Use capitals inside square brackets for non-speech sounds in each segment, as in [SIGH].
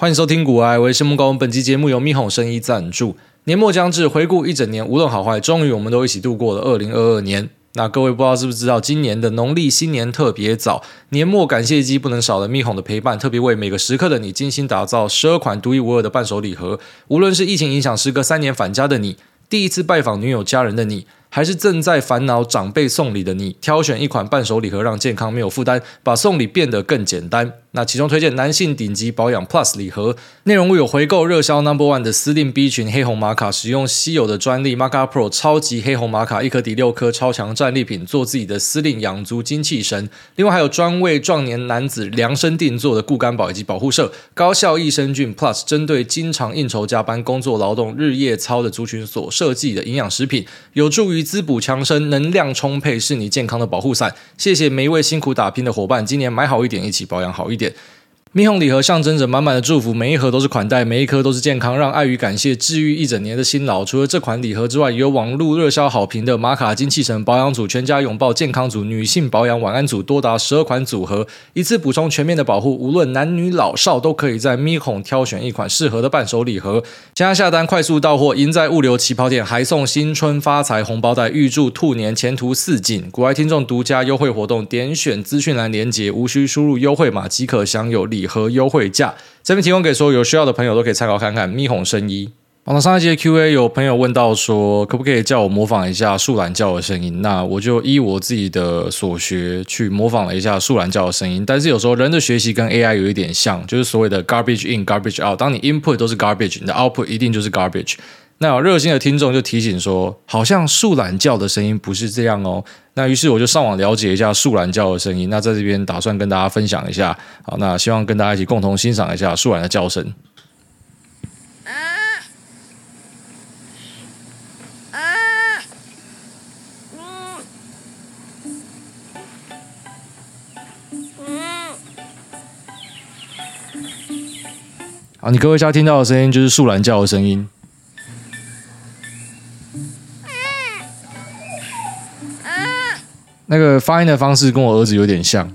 欢迎收听股癌，我是木高。本期节目由咪哄生医赞助。年末将至，回顾一整年，无论好坏，终于我们都一起度过了二零二二年。那各位不知道是不是知道，今年的农历新年特别早，年末感谢祭不能少了咪哄的陪伴，特别为每个时刻的你精心打造十二款独一无二的伴手礼盒。无论是疫情影响时隔三年返家的你，第一次拜访女友家人的你，还是正在烦恼长辈送礼的你，挑选一款伴手礼盒，让健康没有负担，把送礼变得更简单。那其中推荐男性顶级保养 Plus 礼盒，内容物有回购热销 Number One 的司令 B 群黑红玛卡，使用稀有的专利 Maca Pro 超级黑红玛卡，一颗抵六颗，超强战利品，做自己的司令养足精气神。另外还有专为壮年男子量身定做的固肝宝以及保护色高效益生菌 Plus，针对经常应酬加班、工作劳动、日夜操的族群所设计的营养食品，有助于滋补强身，能量充沛，是你健康的保护伞。谢谢每一位辛苦打拼的伙伴，今年买好一点，一起保养好一点。idzie. 咪吼礼盒象征着满满的祝福，每一盒都是款待，每一颗都是健康，让爱与感谢治愈一整年的辛劳。除了这款礼盒之外，也有网络热销好评的玛卡精气神保养组、全家拥抱健康组、女性保养晚安组，多达十二款组合，一次补充全面的保护。无论男女老少，都可以在咪吼挑选一款适合的伴手礼盒。现在下单快速到货，赢在物流起跑点，还送新春发财红包袋，预祝兔年前途似锦。国外听众独家优惠活动，点选资讯栏连接，无需输入优惠码即可享有礼。礼盒优惠价，这边提供给所有有需要的朋友都可以参考看看。咪吼生医，那上一集的 Q&A 有朋友问到说，可不可以叫我模仿一下树懒叫的声音？那我就依我自己的所学去模仿了一下树懒叫的声音。但是有时候人的学习跟 AI 有一点像，就是所谓的 garbage in garbage out。当你 input 都是 garbage，你的 output 一定就是 garbage。那有热心的听众就提醒说，好像树懒叫的声音不是这样哦。那于是我就上网了解一下树懒叫的声音。那在这边打算跟大家分享一下。好，那希望跟大家一起共同欣赏一下树懒的叫声。啊啊嗯嗯。好，你各位家听到的声音就是树懒叫的声音。那个发音的方式跟我儿子有点像。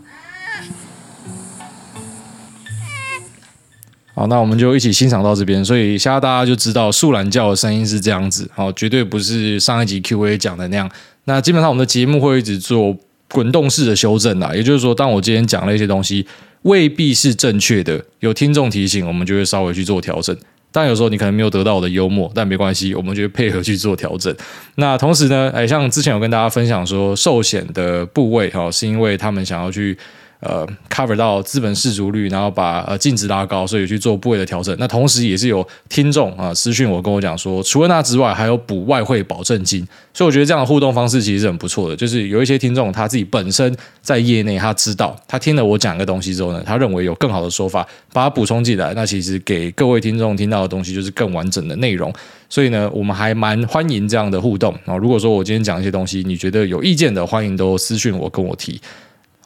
好，那我们就一起欣赏到这边。所以现在大家就知道树懒叫的声音是这样子，好，绝对不是上一集 Q&A 讲的那样。那基本上我们的节目会一直做滚动式的修正啦，也就是说，当我今天讲了一些东西未必是正确的，有听众提醒，我们就会稍微去做调整。但有时候你可能没有得到我的幽默，但没关系，我们就会配合去做调整。那同时呢，哎，像之前有跟大家分享说，寿险的部位哈，是因为他们想要去。呃，cover 到资本市足率，然后把呃净值拉高，所以去做部位的调整。那同时也是有听众啊私讯我跟我讲说，除了那之外，还有补外汇保证金。所以我觉得这样的互动方式其实是很不错的。就是有一些听众他自己本身在业内，他知道他听了我讲一个东西之后呢，他认为有更好的说法，把它补充进来。那其实给各位听众听到的东西就是更完整的内容。所以呢，我们还蛮欢迎这样的互动啊。如果说我今天讲一些东西，你觉得有意见的，欢迎都私讯我跟我提。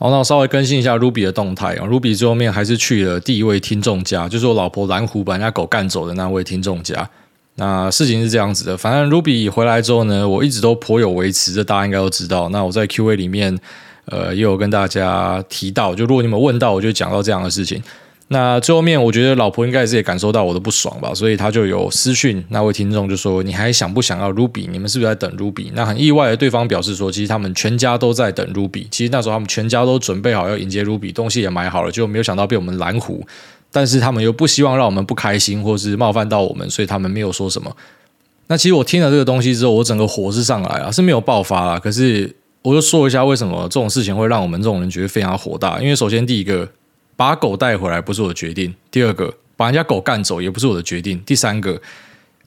好，那我稍微更新一下 Ruby 的动态啊。Ruby 最后面还是去了第一位听众家，就是我老婆蓝狐把人家狗干走的那位听众家。那事情是这样子的，反正 Ruby 回来之后呢，我一直都颇有维持，这大家应该都知道。那我在 Q&A 里面，呃，也有跟大家提到，就如果你们问到，我就讲到这样的事情。那最后面，我觉得老婆应该也是也感受到我的不爽吧，所以他就有私讯那位听众，就说：“你还想不想要 Ruby？你们是不是在等 Ruby？” 那很意外的，对方表示说：“其实他们全家都在等 Ruby。其实那时候他们全家都准备好要迎接 Ruby，东西也买好了，就没有想到被我们拦胡。但是他们又不希望让我们不开心，或是冒犯到我们，所以他们没有说什么。那其实我听了这个东西之后，我整个火是上来了，是没有爆发啦。可是我就说一下为什么这种事情会让我们这种人觉得非常火大。因为首先第一个。把狗带回来不是我的决定。第二个，把人家狗干走也不是我的决定。第三个，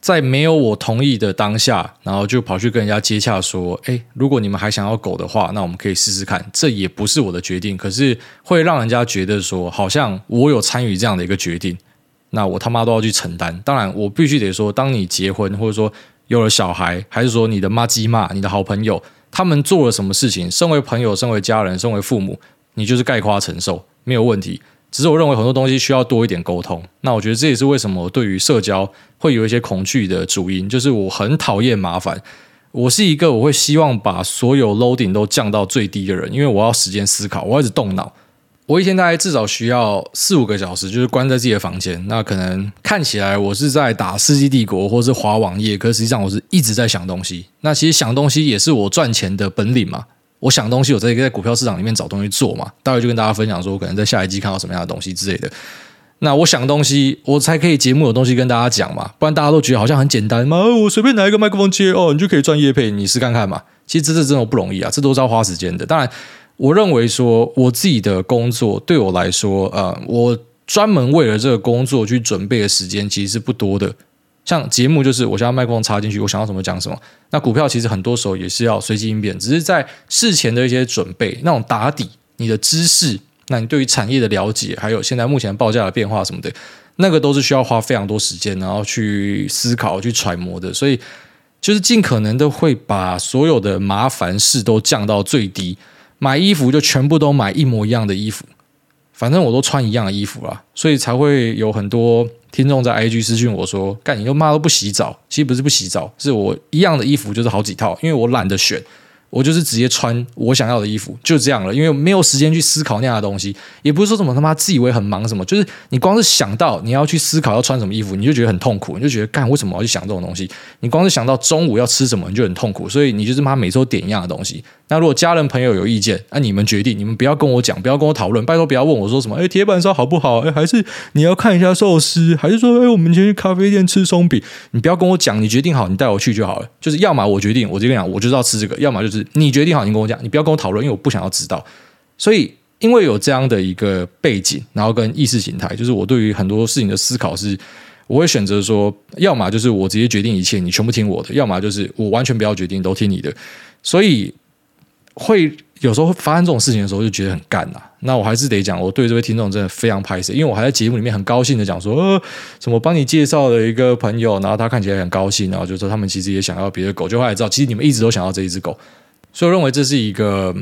在没有我同意的当下，然后就跑去跟人家接洽说：“诶，如果你们还想要狗的话，那我们可以试试看。”这也不是我的决定，可是会让人家觉得说，好像我有参与这样的一个决定，那我他妈都要去承担。当然，我必须得说，当你结婚或者说有了小孩，还是说你的妈鸡骂你的好朋友，他们做了什么事情，身为朋友、身为家人、身为父母，你就是概括承受。没有问题，只是我认为很多东西需要多一点沟通。那我觉得这也是为什么我对于社交会有一些恐惧的主因，就是我很讨厌麻烦。我是一个我会希望把所有 loading 都降到最低的人，因为我要时间思考，我要一直动脑。我一天大概至少需要四五个小时，就是关在自己的房间。那可能看起来我是在打《世纪帝国》或是滑网页，可实际上我是一直在想东西。那其实想东西也是我赚钱的本领嘛。我想东西，我在在股票市场里面找东西做嘛。待会就跟大家分享说，我可能在下一季看到什么样的东西之类的。那我想东西，我才可以节目有东西跟大家讲嘛。不然大家都觉得好像很简单嘛，我随便拿一个麦克风接哦，你就可以赚业配，你试看看嘛。其实这这真的不容易啊，这都是要花时间的。当然。我认为说，我自己的工作对我来说，呃，我专门为了这个工作去准备的时间其实是不多的。像节目就是我想要麦克风插进去，我想要什么讲什么。那股票其实很多时候也是要随机应变，只是在事前的一些准备，那种打底，你的知识，那你对于产业的了解，还有现在目前报价的变化什么的，那个都是需要花非常多时间，然后去思考、去揣摩的。所以，就是尽可能的会把所有的麻烦事都降到最低。买衣服就全部都买一模一样的衣服，反正我都穿一样的衣服啦，所以才会有很多听众在 IG 私讯我说：“干，你又妈都不洗澡。”其实不是不洗澡，是我一样的衣服就是好几套，因为我懒得选。我就是直接穿我想要的衣服，就这样了，因为没有时间去思考那样的东西，也不是说什么他妈自以为很忙什么，就是你光是想到你要去思考要穿什么衣服，你就觉得很痛苦，你就觉得干为什么要去想这种东西？你光是想到中午要吃什么，你就很痛苦，所以你就是妈每周点一样的东西。那如果家人朋友有意见，那你们决定，你们不要跟我讲，不要跟我讨论，拜托不要问我说什么，哎，铁板烧好不好？哎，还是你要看一下寿司，还是说，哎，我们先去咖啡店吃松饼？你不要跟我讲，你决定好，你带我去就好了。就是要么我决定，我就跟你讲，我就知道吃这个；要么就是你决定好，你跟我讲，你不要跟我讨论，因为我不想要知道。所以，因为有这样的一个背景，然后跟意识形态，就是我对于很多事情的思考是，我会选择说，要么就是我直接决定一切，你全部听我的；要么就是我完全不要决定，都听你的。所以。会有时候会发生这种事情的时候，就觉得很干呐、啊。那我还是得讲，我对这位听众真的非常拍谢，因为我还在节目里面很高兴的讲说，呃，什么帮你介绍了一个朋友，然后他看起来很高兴，然后就说他们其实也想要别的狗，就后来知道，其实你们一直都想要这一只狗，所以我认为这是一个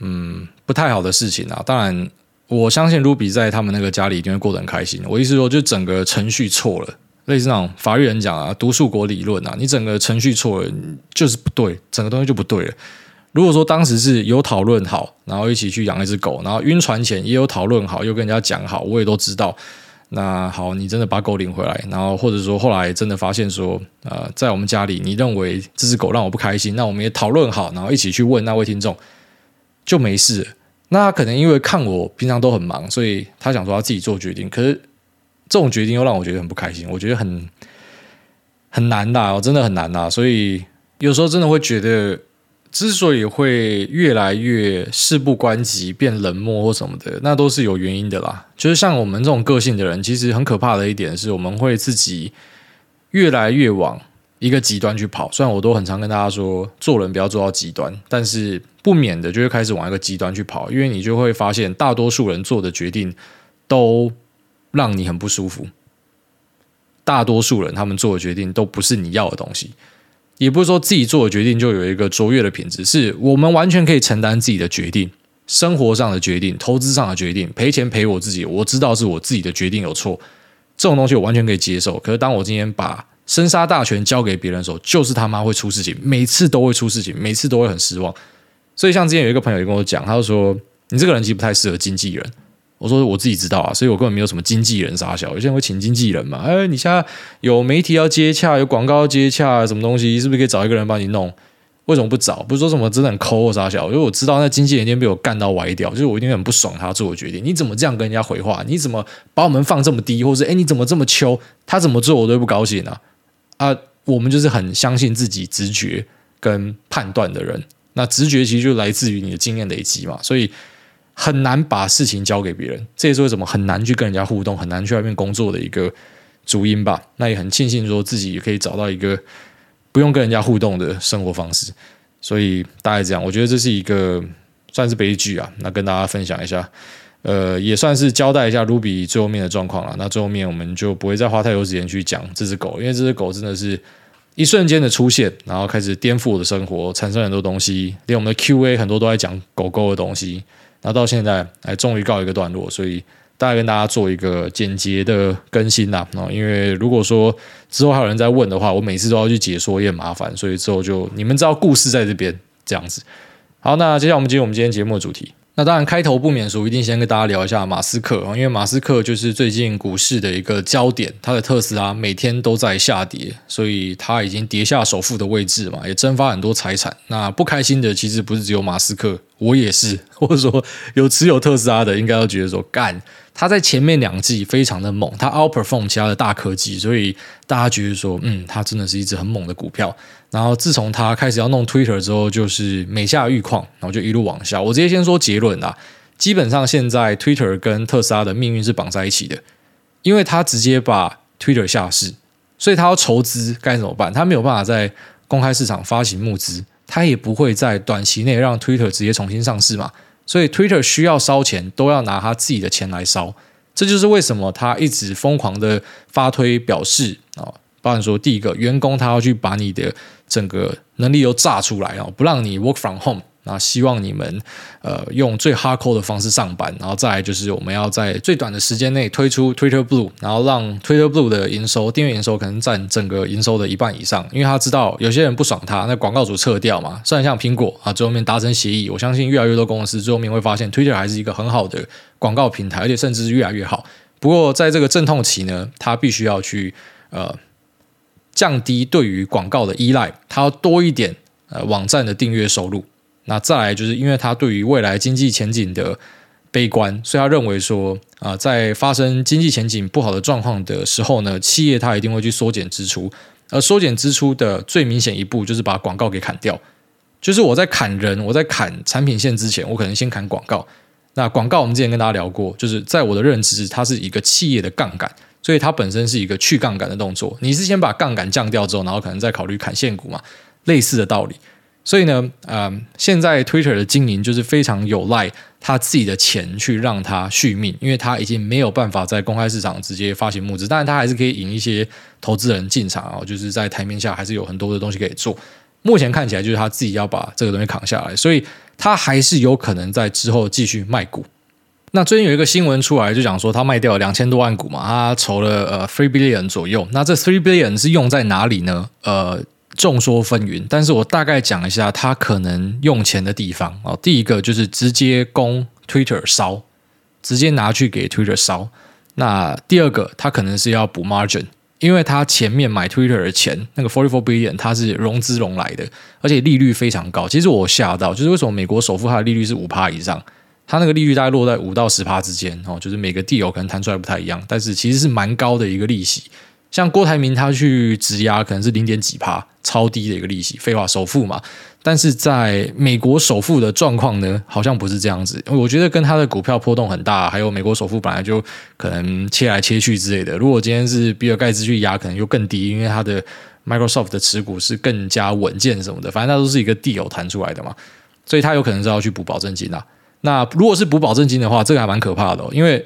嗯不太好的事情啊。当然，我相信 Ruby 在他们那个家里一定会过得很开心。我意思说，就整个程序错了，类似那种法律人讲啊，独树国理论啊，你整个程序错了，就是不对，整个东西就不对了。如果说当时是有讨论好，然后一起去养一只狗，然后晕船前也有讨论好，又跟人家讲好，我也都知道。那好，你真的把狗领回来，然后或者说后来真的发现说，呃，在我们家里，你认为这只狗让我不开心，那我们也讨论好，然后一起去问那位听众，就没事。那可能因为看我平常都很忙，所以他想说他自己做决定，可是这种决定又让我觉得很不开心，我觉得很很难的，我真的很难呐。所以有时候真的会觉得。之所以会越来越事不关己、变冷漠或什么的，那都是有原因的啦。就是像我们这种个性的人，其实很可怕的一点是，我们会自己越来越往一个极端去跑。虽然我都很常跟大家说，做人不要做到极端，但是不免的就会开始往一个极端去跑，因为你就会发现，大多数人做的决定都让你很不舒服。大多数人他们做的决定都不是你要的东西。也不是说自己做的决定就有一个卓越的品质，是我们完全可以承担自己的决定，生活上的决定、投资上的决定，赔钱赔我自己，我知道是我自己的决定有错，这种东西我完全可以接受。可是当我今天把生杀大权交给别人的时候，就是他妈会出事情，每次都会出事情，每次都会很失望。所以像之前有一个朋友也跟我讲，他就说：“你这个人其实不太适合经纪人。”我说我自己知道啊，所以我根本没有什么经纪人傻小，有些人会请经纪人嘛。哎，你现在有媒体要接洽，有广告要接洽，什么东西是不是可以找一个人帮你弄？为什么不找？不是说什么真的很抠或啥小，因为我知道那经纪人一定被我干到歪掉，就是我一定很不爽他做的决定。你怎么这样跟人家回话？你怎么把我们放这么低？或者哎，你怎么这么秋？他怎么做我都不高兴啊！啊，我们就是很相信自己直觉跟判断的人。那直觉其实就来自于你的经验累积嘛，所以。很难把事情交给别人，这也是为什么很难去跟人家互动，很难去外面工作的一个主因吧。那也很庆幸说自己也可以找到一个不用跟人家互动的生活方式。所以大概这样，我觉得这是一个算是悲剧啊。那跟大家分享一下，呃，也算是交代一下 Ruby 最后面的状况了。那最后面我们就不会再花太多时间去讲这只狗，因为这只狗真的是一瞬间的出现，然后开始颠覆我的生活，产生很多东西，连我们的 QA 很多都在讲狗狗的东西。那到现在，哎，终于告一个段落，所以大概跟大家做一个简洁的更新啦。哦，因为如果说之后还有人在问的话，我每次都要去解说，也很麻烦，所以之后就你们知道故事在这边这样子。好，那接下来我们进入我们今天节目的主题。那当然，开头不免俗，一定先跟大家聊一下马斯克，因为马斯克就是最近股市的一个焦点，他的特斯拉每天都在下跌，所以他已经跌下首富的位置嘛，也蒸发很多财产。那不开心的其实不是只有马斯克，我也是，[LAUGHS] 或者说有持有特斯拉的，应该都觉得说干。他在前面两季非常的猛，他 outperform 其他的大科技，所以大家觉得说，嗯，他真的是一只很猛的股票。然后自从他开始要弄 Twitter 之后，就是每下愈况，然后就一路往下。我直接先说结论啊，基本上现在 Twitter 跟特斯拉的命运是绑在一起的，因为他直接把 Twitter 下市，所以他要筹资该怎么办？他没有办法在公开市场发行募资，他也不会在短期内让 Twitter 直接重新上市嘛。所以，Twitter 需要烧钱，都要拿他自己的钱来烧。这就是为什么他一直疯狂的发推表示啊，包含说第一个员工他要去把你的整个能力都炸出来啊，不让你 work from home。那希望你们呃用最 hardcore 的方式上班，然后再就是我们要在最短的时间内推出 Twitter Blue，然后让 Twitter Blue 的营收订阅营收可能占整个营收的一半以上，因为他知道有些人不爽他，那广告主撤掉嘛。虽然像苹果啊最后面达成协议，我相信越来越多公司最后面会发现 Twitter 还是一个很好的广告平台，而且甚至是越来越好。不过在这个阵痛期呢，他必须要去呃降低对于广告的依赖，他要多一点呃网站的订阅收入。那再来就是因为他对于未来经济前景的悲观，所以他认为说啊，在发生经济前景不好的状况的时候呢，企业他一定会去缩减支出，而缩减支出的最明显一步就是把广告给砍掉。就是我在砍人，我在砍产品线之前，我可能先砍广告。那广告我们之前跟大家聊过，就是在我的认知，它是一个企业的杠杆，所以它本身是一个去杠杆的动作。你是先把杠杆降掉之后，然后可能再考虑砍线股嘛，类似的道理。所以呢，嗯、现在 Twitter 的经营就是非常有赖他自己的钱去让他续命，因为他已经没有办法在公开市场直接发行募资，但是他还是可以引一些投资人进场啊，就是在台面下还是有很多的东西可以做。目前看起来就是他自己要把这个东西扛下来，所以他还是有可能在之后继续卖股。那最近有一个新闻出来，就讲说他卖掉了两千多万股嘛，他筹了呃 three billion 左右。那这 three billion 是用在哪里呢？呃。众说纷纭，但是我大概讲一下他可能用钱的地方啊。第一个就是直接供 Twitter 烧，直接拿去给 Twitter 烧。那第二个，他可能是要补 margin，因为他前面买 Twitter 的钱，那个 forty four billion，它是融资融来的，而且利率非常高。其实我吓到，就是为什么美国首富他的利率是五趴以上，他那个利率大概落在五到十趴之间哦，就是每个 deal 可能谈出来不太一样，但是其实是蛮高的一个利息。像郭台铭他去质押可能是零点几趴，超低的一个利息。废话，首付嘛。但是在美国首富的状况呢，好像不是这样子。我觉得跟他的股票波动很大，还有美国首富本来就可能切来切去之类的。如果今天是比尔盖茨去押，可能就更低，因为他的 Microsoft 的持股是更加稳健什么的。反正他都是一个 deal 谈出来的嘛，所以他有可能是要去补保证金啊。那如果是补保证金的话，这个还蛮可怕的哦，因为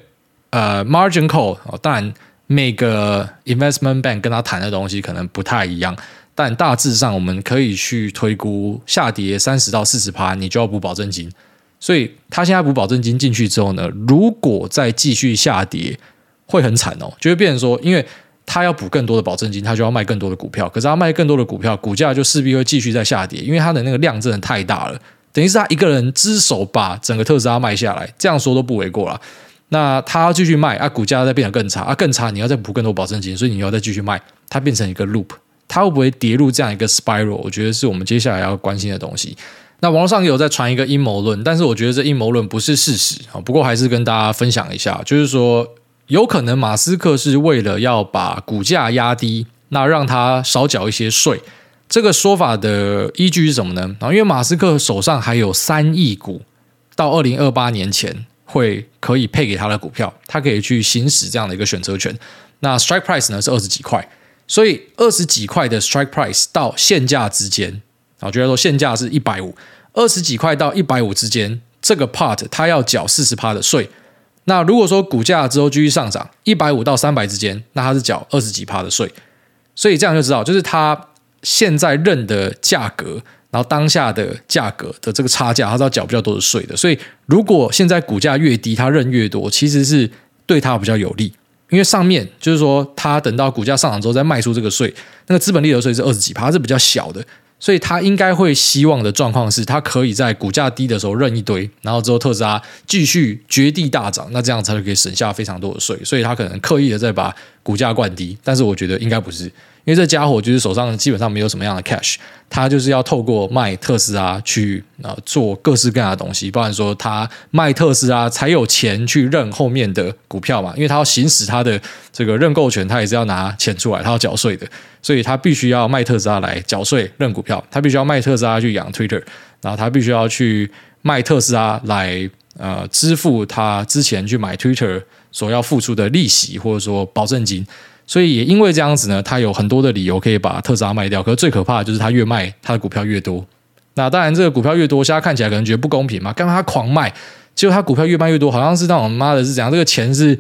呃 margin call 哦，当然。每个 investment bank 跟他谈的东西可能不太一样，但大致上我们可以去推估，下跌三十到四十趴，你就要补保证金。所以他现在补保证金进去之后呢，如果再继续下跌，会很惨哦，就会变成说，因为他要补更多的保证金，他就要卖更多的股票，可是他卖更多的股票，股价就势必会继续再下跌，因为他的那个量真的太大了，等于是他一个人只手把整个特斯拉卖下来，这样说都不为过了。那他继续卖啊，股价再变得更差啊，更差，你要再补更多保证金，所以你要再继续卖，它变成一个 loop，它会不会跌入这样一个 spiral？我觉得是我们接下来要关心的东西。那网络上有在传一个阴谋论，但是我觉得这阴谋论不是事实啊。不过还是跟大家分享一下，就是说有可能马斯克是为了要把股价压低，那让他少缴一些税。这个说法的依据是什么呢？啊，因为马斯克手上还有三亿股，到二零二八年前。会可以配给他的股票，他可以去行使这样的一个选择权。那 strike price 呢是二十几块，所以二十几块的 strike price 到现价之间，我觉得说现价是一百五，二十几块到一百五之间，这个 part 他要缴四十趴的税。那如果说股价之后继续上涨，一百五到三百之间，那他是缴二十几趴的税。所以这样就知道，就是他现在认的价格。然后当下的价格的这个差价，他是要缴比较多的税的。所以如果现在股价越低，他认越多，其实是对他比较有利。因为上面就是说，他等到股价上涨之后再卖出这个税，那个资本利得税是二十几趴，是比较小的。所以他应该会希望的状况是，他可以在股价低的时候认一堆，然后之后特斯拉继续绝地大涨，那这样才可以省下非常多的税。所以他可能刻意的在把股价灌低，但是我觉得应该不是。因为这家伙就是手上基本上没有什么样的 cash，他就是要透过卖特斯拉去呃做各式各样的东西，包含说他卖特斯拉才有钱去认后面的股票嘛，因为他要行使他的这个认购权，他也是要拿钱出来，他要缴税的，所以他必须要卖特斯拉来缴税认股票，他必须要卖特斯拉去养 Twitter，然后他必须要去卖特斯拉来呃支付他之前去买 Twitter 所要付出的利息或者说保证金。所以也因为这样子呢，他有很多的理由可以把特斯拉卖掉。可是最可怕的就是他越卖，他的股票越多。那当然，这个股票越多，现在看起来可能觉得不公平嘛。刚刚他狂卖，结果他股票越卖越多，好像是那种妈的是怎样？这个钱是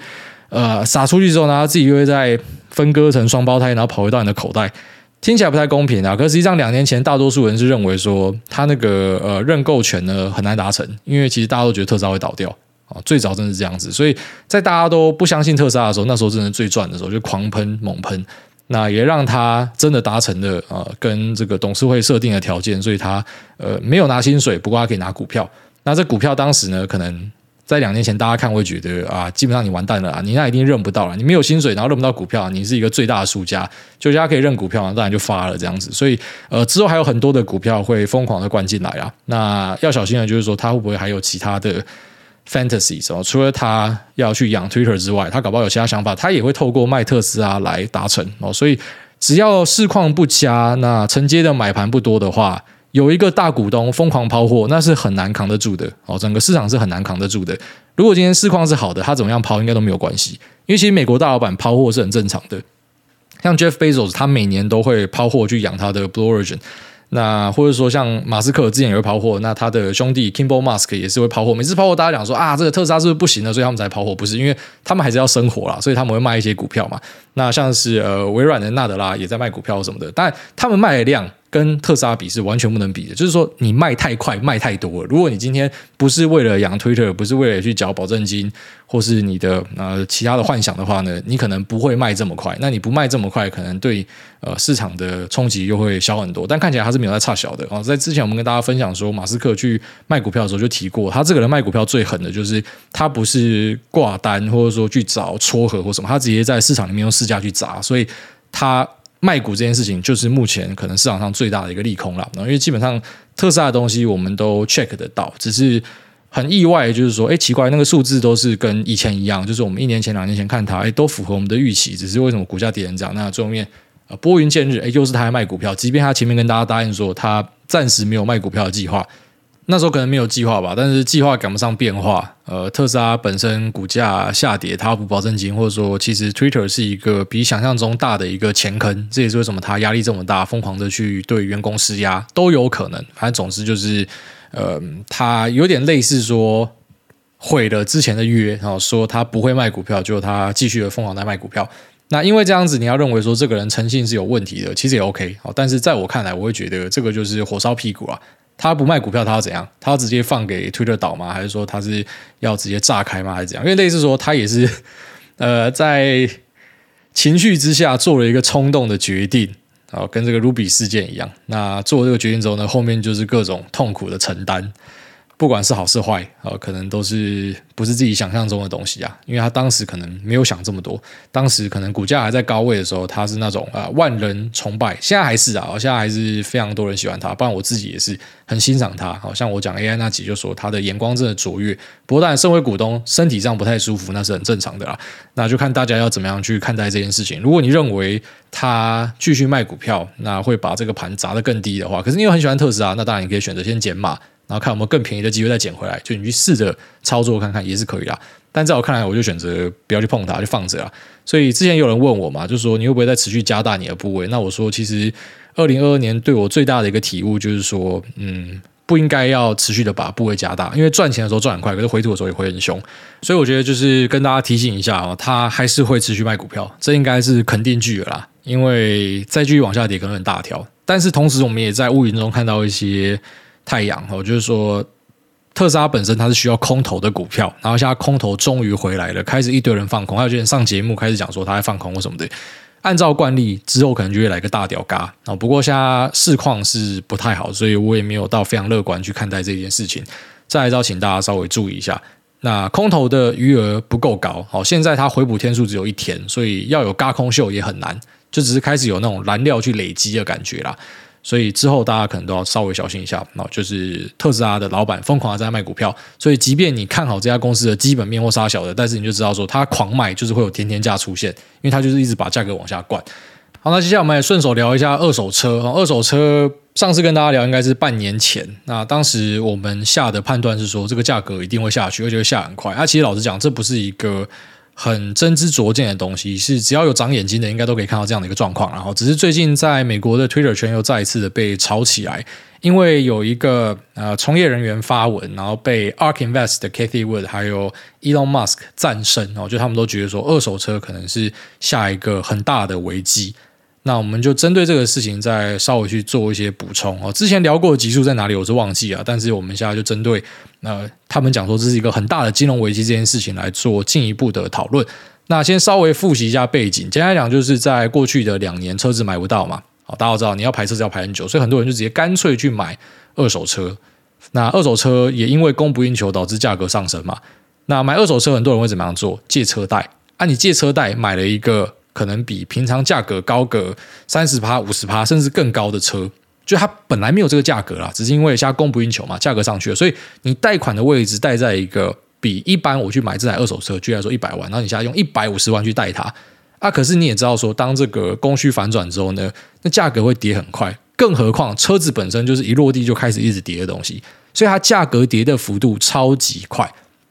呃撒出去之后呢，他自己又会再分割成双胞胎，然后跑回到你的口袋。听起来不太公平啊。可是实际上，两年前大多数人是认为说他那个呃认购权呢很难达成，因为其实大家都觉得特斯拉会倒掉。啊，最早真是这样子，所以在大家都不相信特斯拉的时候，那时候真的最赚的时候，就狂喷猛喷，那也让他真的达成了啊，跟这个董事会设定的条件，所以他呃没有拿薪水，不过他可以拿股票。那这股票当时呢，可能在两年前大家看会觉得啊，基本上你完蛋了啊，你那一定认不到了，你没有薪水，然后认不到股票，你是一个最大的输家。就家可以认股票，当然就发了这样子。所以呃之后还有很多的股票会疯狂的灌进来啊，那要小心的就是说，他会不会还有其他的？Fantasy 什么？除了他要去养 Twitter 之外，他搞不好有其他想法，他也会透过卖特斯拉来达成哦。所以只要市况不佳，那承接的买盘不多的话，有一个大股东疯狂抛货，那是很难扛得住的哦。整个市场是很难扛得住的。如果今天市况是好的，他怎么样抛应该都没有关系，因为其实美国大老板抛货是很正常的。像 Jeff Bezos，他每年都会抛货去养他的 Blue Origin。那或者说像马斯克之前也会抛货，那他的兄弟 Kimball Musk 也是会抛货。每次抛货，大家讲说啊，这个特斯拉是不是不行了，所以他们才抛货？不是，因为他们还是要生活啦，所以他们会卖一些股票嘛。那像是呃微软的纳德拉也在卖股票什么的，但他们卖的量。跟特斯拉比是完全不能比的，就是说你卖太快，卖太多了。如果你今天不是为了养 Twitter，不是为了去缴保证金，或是你的呃其他的幻想的话呢，你可能不会卖这么快。那你不卖这么快，可能对呃市场的冲击又会小很多。但看起来他是没有在差小的哦。在之前我们跟大家分享说，马斯克去卖股票的时候就提过，他这个人卖股票最狠的就是他不是挂单，或者说去找撮合或什么，他直接在市场里面用市价去砸，所以他。卖股这件事情，就是目前可能市场上最大的一个利空了。因为基本上特斯拉的东西我们都 check 得到，只是很意外，就是说，哎，奇怪，那个数字都是跟以前一样，就是我们一年前、两年前看它，哎，都符合我们的预期。只是为什么股价跌成这样？那最后面呃，拨云见日，哎，又是他在卖股票，即便他前面跟大家答应说他暂时没有卖股票的计划。那时候可能没有计划吧，但是计划赶不上变化。呃，特斯拉本身股价下跌，它补保证金，或者说其实 Twitter 是一个比想象中大的一个钱坑，这也是为什么它压力这么大，疯狂的去对员工施压都有可能。反正总之就是，呃，它有点类似说毁了之前的约，然后说他不会卖股票，就他继续的疯狂在卖股票。那因为这样子，你要认为说这个人诚信是有问题的，其实也 OK。好，但是在我看来，我会觉得这个就是火烧屁股啊。他不卖股票，他要怎样？他直接放给 Twitter 倒吗？还是说他是要直接炸开吗？还是怎样？因为类似说他也是 [LAUGHS] 呃在情绪之下做了一个冲动的决定，啊，跟这个 Ruby 事件一样。那做这个决定之后呢，后面就是各种痛苦的承担。不管是好是坏，呃，可能都是不是自己想象中的东西啊。因为他当时可能没有想这么多，当时可能股价还在高位的时候，他是那种啊、万人崇拜，现在还是啊，现在还是非常多人喜欢他。不然我自己也是很欣赏他。好像我讲 AI 那集就说他的眼光真的卓越。不过当然，身为股东，身体上不太舒服，那是很正常的啦。那就看大家要怎么样去看待这件事情。如果你认为他继续卖股票，那会把这个盘砸得更低的话，可是你又很喜欢特斯拉，那当然你可以选择先减码。然后看有没有更便宜的机会再捡回来，就你去试着操作看看也是可以啦。但在我看来，我就选择不要去碰它，就放着啦。所以之前有人问我嘛，就说你会不会再持续加大你的部位？那我说，其实二零二二年对我最大的一个体悟就是说，嗯，不应该要持续的把部位加大，因为赚钱的时候赚很快，可是回吐的时候也会很凶。所以我觉得就是跟大家提醒一下哦，他还是会持续卖股票，这应该是肯定句了啦。因为再继续往下跌可能很大条，但是同时我们也在乌云中看到一些。太阳哦，就是说特斯拉本身它是需要空头的股票，然后现在空头终于回来了，开始一堆人放空，还有些人上节目开始讲说他在放空或什么的。按照惯例之后可能就会来个大屌嘎啊。不过现在市况是不太好，所以我也没有到非常乐观去看待这件事情。再来，要请大家稍微注意一下。那空头的余额不够高，好，现在它回补天数只有一天，所以要有嘎空秀也很难，就只是开始有那种燃料去累积的感觉啦。所以之后大家可能都要稍微小心一下，那就是特斯拉的老板疯狂的在卖股票，所以即便你看好这家公司的基本面或杀小的，但是你就知道说它狂卖就是会有天天价出现，因为它就是一直把价格往下灌。好，那接下来我们也顺手聊一下二手车。二手车上次跟大家聊应该是半年前，那当时我们下的判断是说这个价格一定会下去，而且会下很快。那其实老实讲，这不是一个很真知灼见的东西，是只要有长眼睛的应该都可以看到这样的一个状况。然后只是最近在美国的 Twitter 圈又再一次的被炒起来，因为有一个呃从业人员发文，然后被 Ark Invest 的 Kathy Wood 还有 Elon Musk 赞声，然后就他们都觉得说二手车可能是下一个很大的危机。那我们就针对这个事情再稍微去做一些补充哦。之前聊过的集数在哪里，我是忘记啊。但是我们现在就针对呃他们讲说这是一个很大的金融危机这件事情来做进一步的讨论。那先稍微复习一下背景，简单讲就是在过去的两年车子买不到嘛，好，大家都知道你要排车子要排很久，所以很多人就直接干脆去买二手车。那二手车也因为供不应求导致价格上升嘛。那买二手车很多人会怎么样做？借车贷啊，你借车贷买了一个。可能比平常价格高个三十趴、五十趴，甚至更高的车，就它本来没有这个价格啦，只是因为现在供不应求嘛，价格上去了，所以你贷款的位置贷在一个比一般我去买这台二手车，居然说一百万，然后你现在用一百五十万去贷它。啊，可是你也知道说，当这个供需反转之后呢，那价格会跌很快，更何况车子本身就是一落地就开始一直跌的东西，所以它价格跌的幅度超级快。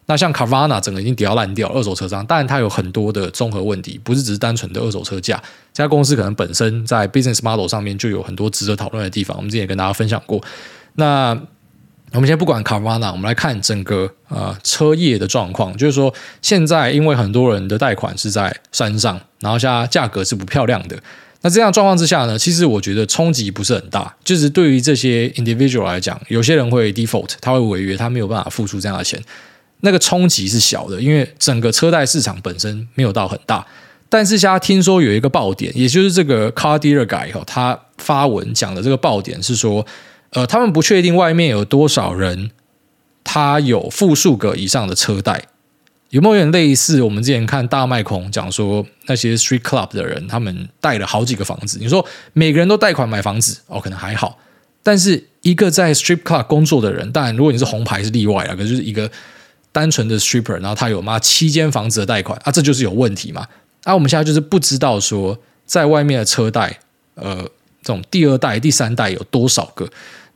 那像 Carvana 整个已经跌到烂掉，二手车商，当然它有很多的综合问题，不是只是单纯的二手车价。这家公司可能本身在 business model 上面就有很多值得讨论的地方。我们之前也跟大家分享过。那我们先不管 Carvana，我们来看整个呃车业的状况，就是说现在因为很多人的贷款是在山上，然后现在价格是不漂亮的。那这样状况之下呢，其实我觉得冲击不是很大，就是对于这些 individual 来讲，有些人会 default，他会违约，他没有办法付出这样的钱。那个冲击是小的，因为整个车贷市场本身没有到很大。但是现在听说有一个爆点，也就是这个 Car Dealer Guy 他发文讲的这个爆点是说，呃，他们不确定外面有多少人他有复数个以上的车贷，有没有点类似我们之前看大麦孔讲说那些 Street Club 的人，他们贷了好几个房子。你说每个人都贷款买房子，哦，可能还好。但是一个在 Strip Club 工作的人，当然如果你是红牌是例外啊，可就是一个。单纯的 stripper，然后他有妈七间房子的贷款啊，这就是有问题嘛？啊，我们现在就是不知道说在外面的车贷，呃，这种第二代、第三代有多少个？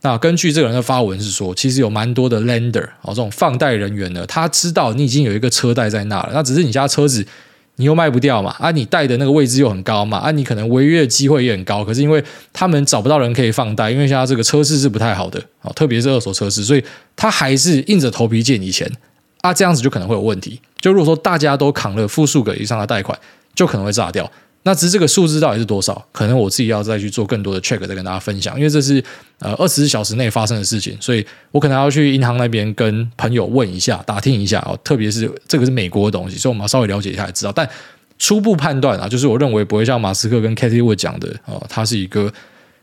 那根据这个人的发文是说，其实有蛮多的 lender 哦，这种放贷人员呢，他知道你已经有一个车贷在那了，那只是你家车子你又卖不掉嘛？啊，你贷的那个位置又很高嘛？啊，你可能违约的机会也很高，可是因为他们找不到人可以放贷，因为现在这个车市是不太好的啊，特别是二手车市，所以他还是硬着头皮借你钱。啊，这样子就可能会有问题。就如果说大家都扛了负数个以上的贷款，就可能会炸掉。那只是这个数字到底是多少？可能我自己要再去做更多的 check，再跟大家分享。因为这是呃二十四小时内发生的事情，所以我可能要去银行那边跟朋友问一下、打听一下哦。特别是这个是美国的东西，所以我们要稍微了解一下才知道。但初步判断啊，就是我认为不会像马斯克跟 Cathie Wood 讲的哦，它是一个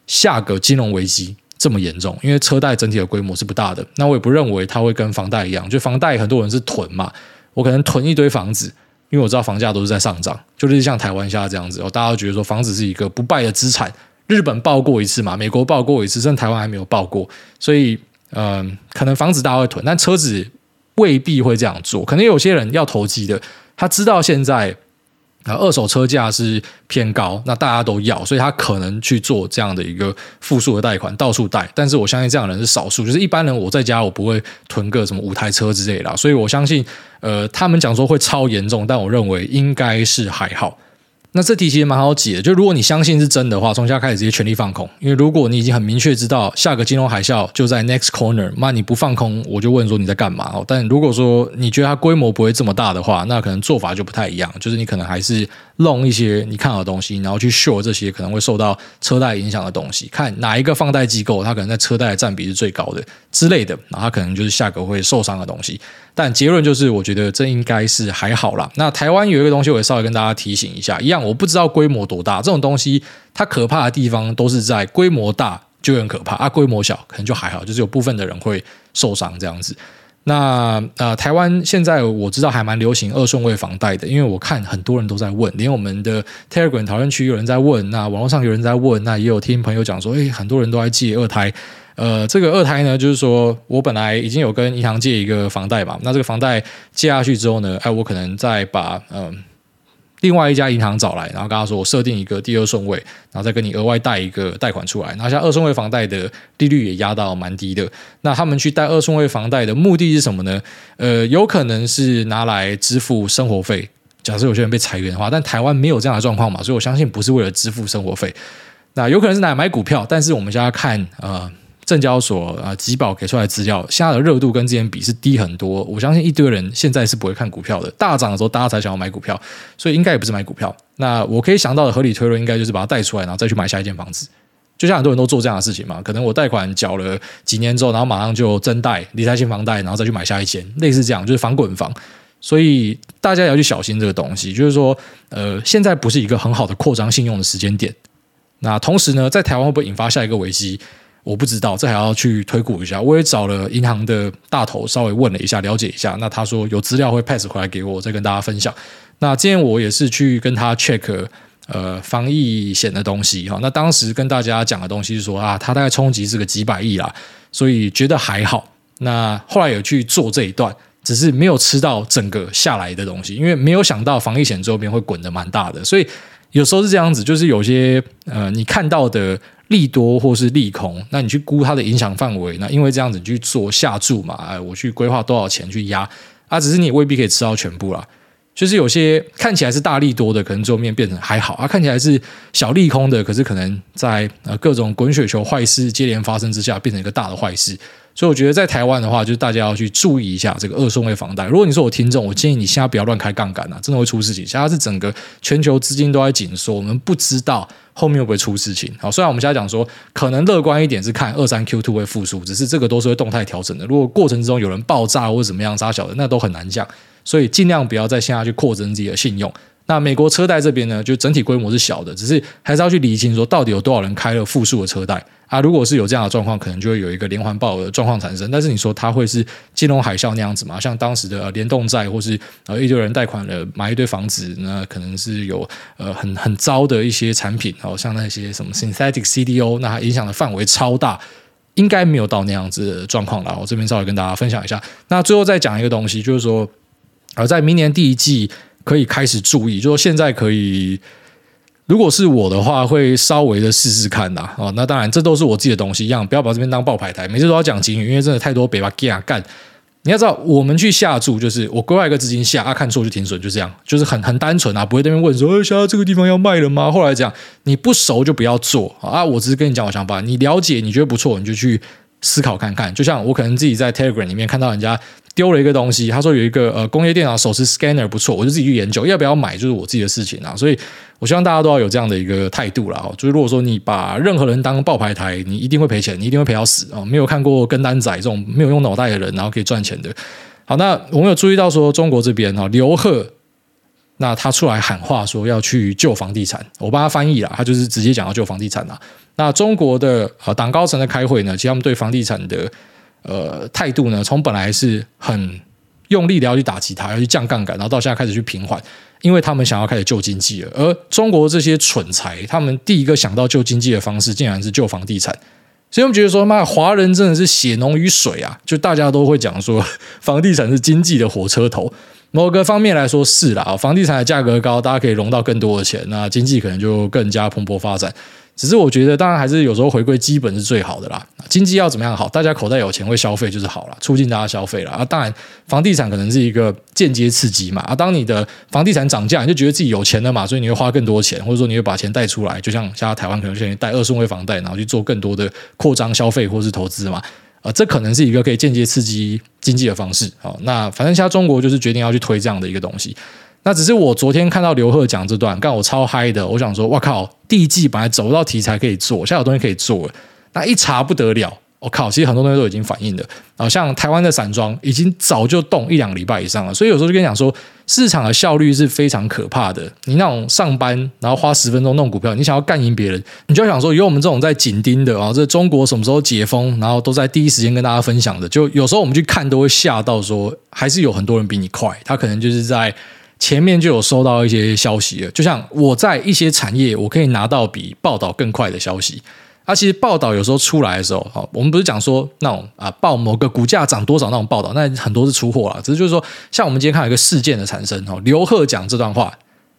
下个金融危机。这么严重，因为车贷整体的规模是不大的，那我也不认为它会跟房贷一样，就房贷很多人是囤嘛，我可能囤一堆房子，因为我知道房价都是在上涨，就是像台湾现在这样子，大家都觉得说房子是一个不败的资产，日本爆过一次嘛，美国爆过一次，甚至台湾还没有爆过，所以嗯、可能房子大家会囤，但车子未必会这样做，可能有些人要投机的，他知道现在。啊，二手车价是偏高，那大家都要，所以他可能去做这样的一个复数的贷款，到处贷。但是我相信这样的人是少数，就是一般人我在家我不会囤个什么五台车之类的，所以我相信，呃，他们讲说会超严重，但我认为应该是还好。那这题其实蛮好解的，就如果你相信是真的话，从现在开始直接全力放空。因为如果你已经很明确知道下个金融海啸就在 next corner，那你不放空，我就问说你在干嘛？但如果说你觉得它规模不会这么大的话，那可能做法就不太一样，就是你可能还是 long 一些你看好的东西，然后去 short 这些可能会受到车贷影响的东西，看哪一个放贷机构它可能在车贷的占比是最高的之类的，然后它可能就是下个会受伤的东西。但结论就是，我觉得这应该是还好啦。那台湾有一个东西，我也稍微跟大家提醒一下，一样。我不知道规模多大。这种东西它可怕的地方都是在规模大就很可怕啊，规模小可能就还好，就是有部分的人会受伤这样子。那呃，台湾现在我知道还蛮流行二顺位房贷的，因为我看很多人都在问，连我们的 Telegram 讨论区有人在问，那网络上有人在问，那也有听朋友讲说，诶，很多人都在借二胎。呃，这个二胎呢，就是说我本来已经有跟银行借一个房贷嘛，那这个房贷借下去之后呢，哎，我可能再把嗯。另外一家银行找来，然后跟他说我设定一个第二顺位，然后再跟你额外贷一个贷款出来。然后像二顺位房贷的利率也压到蛮低的。那他们去贷二顺位房贷的目的是什么呢？呃，有可能是拿来支付生活费。假设有些人被裁员的话，但台湾没有这样的状况嘛，所以我相信不是为了支付生活费。那有可能是拿来买股票，但是我们现在看呃。证交所啊，集保给出来的资料，现在的热度跟之前比是低很多。我相信一堆人现在是不会看股票的，大涨的时候大家才想要买股票，所以应该也不是买股票。那我可以想到的合理推论，应该就是把它贷出来，然后再去买下一间房子。就像很多人都做这样的事情嘛，可能我贷款缴了几年之后，然后马上就增贷理财型房贷，然后再去买下一间，类似这样，就是房滚房。所以大家也要去小心这个东西，就是说，呃，现在不是一个很好的扩张信用的时间点。那同时呢，在台湾会不会引发下一个危机？我不知道，这还要去推估一下。我也找了银行的大头，稍微问了一下，了解一下。那他说有资料会 pass 回来给我，再跟大家分享。那今天我也是去跟他 check 呃防疫险的东西哈。那当时跟大家讲的东西是说啊，他大概冲击是个几百亿啦，所以觉得还好。那后来有去做这一段，只是没有吃到整个下来的东西，因为没有想到防疫险周边会滚得蛮大的。所以有时候是这样子，就是有些呃你看到的。利多或是利空，那你去估它的影响范围，那因为这样子你去做下注嘛，哎，我去规划多少钱去压啊，只是你也未必可以吃到全部啦。就是有些看起来是大利多的，可能最后面变成还好啊；看起来是小利空的，可是可能在呃各种滚雪球坏事接连发生之下，变成一个大的坏事。所以我觉得在台湾的话，就是大家要去注意一下这个二顺位房贷。如果你说我听众，我建议你现在不要乱开杠杆啊，真的会出事情。现在是整个全球资金都在紧缩，我们不知道后面会不会出事情。好，虽然我们现在讲说可能乐观一点是看二三 Q two 会复苏，只是这个都是会动态调整的。如果过程之中有人爆炸或者怎么样杀小的，那都很难讲。所以尽量不要在现在去扩增自己的信用。那美国车贷这边呢，就整体规模是小的，只是还是要去厘清说到底有多少人开了复数的车贷啊。如果是有这样的状况，可能就会有一个连环爆的状况产生。但是你说它会是金融海啸那样子吗？像当时的联动债，或是呃一堆人贷款了买一堆房子，那可能是有呃很很糟的一些产品，哦，像那些什么 synthetic CDO，那它影响的范围超大，应该没有到那样子的状况了。我这边稍微跟大家分享一下。那最后再讲一个东西，就是说，而在明年第一季。可以开始注意，就说现在可以，如果是我的话，会稍微的试试看呐。哦，那当然，这都是我自己的东西，一样不要把这边当报牌台，每次都要讲金鱼，因为真的太多北巴给啊干。你要知道，我们去下注就是我规划一个资金下啊，看错就停损，就这样，就是很很单纯啊，不会在那边问说，哎，现在这个地方要卖了吗？后来讲你不熟就不要做啊，我只是跟你讲我想法，你了解你觉得不错，你就去思考看看。就像我可能自己在 Telegram 里面看到人家。丢了一个东西，他说有一个呃工业电脑手持 scanner 不错，我就自己去研究要不要买，就是我自己的事情啊。所以我希望大家都要有这样的一个态度啦。就是如果说你把任何人当报牌台，你一定会赔钱，你一定会赔到死啊！没有看过跟单仔这种没有用脑袋的人，然后可以赚钱的。好，那我们有注意到说中国这边哈刘鹤，那他出来喊话说要去救房地产，我帮他翻译了，他就是直接讲要救房地产啦。那中国的呃党高层的开会呢，其实他们对房地产的。呃，态度呢，从本来是很用力的要去打击它，要去降杠杆，然后到现在开始去平缓，因为他们想要开始救经济了。而中国这些蠢材，他们第一个想到救经济的方式，竟然是救房地产。所以我们觉得说，妈，华人真的是血浓于水啊！就大家都会讲说，房地产是经济的火车头。某个方面来说是啦，房地产的价格高，大家可以融到更多的钱，那经济可能就更加蓬勃发展。只是我觉得，当然还是有时候回归基本是最好的啦。经济要怎么样好？大家口袋有钱会消费就是好了，促进大家消费了啊。当然，房地产可能是一个间接刺激嘛啊。当你的房地产涨价，你就觉得自己有钱了嘛，所以你会花更多钱，或者说你会把钱贷出来，就像现在台湾可能现在贷二顺位房贷，然后去做更多的扩张消费或是投资嘛啊。这可能是一个可以间接刺激经济的方式。好，那反正现在中国就是决定要去推这样的一个东西。那只是我昨天看到刘鹤讲这段，干我超嗨的。我想说，哇靠，第一季本来找不到题材可以做，现在有东西可以做。那一查不得了，我、靠，其实很多东西都已经反映了。啊，像台湾的散装已经早就动一两个礼拜以上了，所以有时候就跟你讲说，市场的效率是非常可怕的。你那种上班然后花十分钟弄股票，你想要干赢别人，你就想说，有我们这种在紧盯的啊，这中国什么时候解封，然后都在第一时间跟大家分享的，就有时候我们去看都会吓到说，还是有很多人比你快，他可能就是在前面就有收到一些消息了。就像我在一些产业，我可以拿到比报道更快的消息。它、啊、其实报道有时候出来的时候，哈，我们不是讲说那种啊报某个股价涨多少那种报道，那很多是出货啦。只是就是说，像我们今天看到一个事件的产生，哈，刘鹤讲这段话，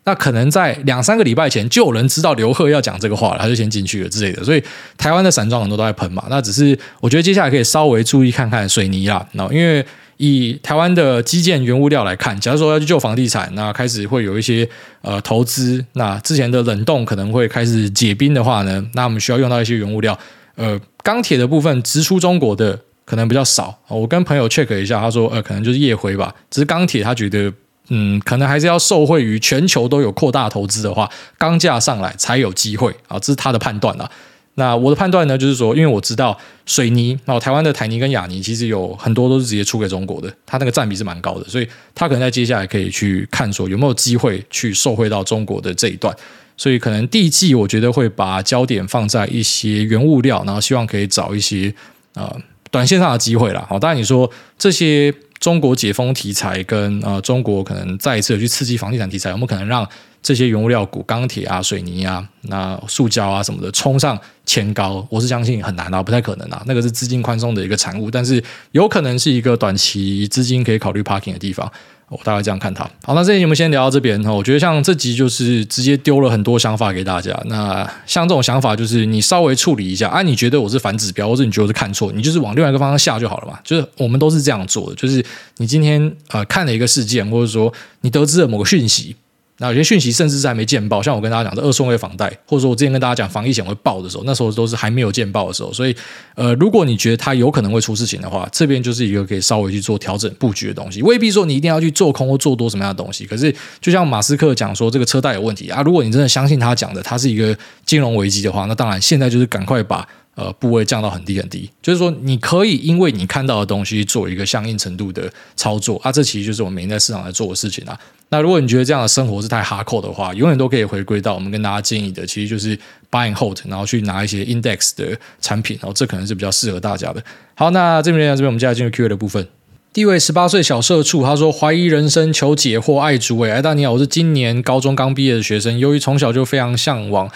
那可能在两三个礼拜前就有人知道刘鹤要讲这个话了，他就先进去了之类的。所以台湾的散装很多都在喷嘛，那只是我觉得接下来可以稍微注意看看水泥啦，那因为。以台湾的基建原物料来看，假如说要去救房地产，那开始会有一些呃投资。那之前的冷冻可能会开始解冰的话呢，那我们需要用到一些原物料。呃，钢铁的部分直出中国的可能比较少。我跟朋友 check 一下，他说呃可能就是夜辉吧。只是钢铁他觉得嗯可能还是要受惠于全球都有扩大投资的话，钢价上来才有机会啊，这是他的判断啦。那我的判断呢，就是说，因为我知道水泥，然后台湾的台泥跟亚泥其实有很多都是直接出给中国的，它那个占比是蛮高的，所以它可能在接下来可以去看说有没有机会去受惠到中国的这一段，所以可能第一季我觉得会把焦点放在一些原物料，然后希望可以找一些呃短线上的机会啦。好，当然你说这些中国解封题材跟呃中国可能再一次去刺激房地产题材，有没有可能让这些原物料股，钢铁啊、水泥啊、那塑胶啊什么的冲上前高，我是相信很难啊，不太可能啊。那个是资金宽松的一个产物，但是有可能是一个短期资金可以考虑 parking 的地方。我大概这样看它。好，那这期我们先聊到这边哈。我觉得像这集就是直接丢了很多想法给大家。那像这种想法，就是你稍微处理一下啊，你觉得我是反指标，或者你觉得是看错，你就是往另外一个方向下就好了嘛。就是我们都是这样做的，就是你今天呃看了一个事件，或者说你得知了某个讯息。那有些讯息甚至是还没见报，像我跟大家讲的二顺位房贷，或者说我之前跟大家讲防疫险会爆的时候，那时候都是还没有见报的时候。所以，呃，如果你觉得它有可能会出事情的话，这边就是一个可以稍微去做调整布局的东西。未必说你一定要去做空或做多什么样的东西。可是，就像马斯克讲说这个车贷有问题啊，如果你真的相信他讲的，它是一个金融危机的话，那当然现在就是赶快把呃部位降到很低很低。就是说，你可以因为你看到的东西做一个相应程度的操作啊，这其实就是我们每天在市场在做的事情啊。那如果你觉得这样的生活是太哈扣的话，永远都可以回归到我们跟大家建议的，其实就是 buy and hold，然后去拿一些 index 的产品，然后这可能是比较适合大家的。好，那这边这边，我们接下来进入 Q&A 的部分。第一位十八岁小社畜，他说怀疑人生求解惑爱主委，哎，大家好，我是今年高中刚毕业的学生，由于从小就非常向往。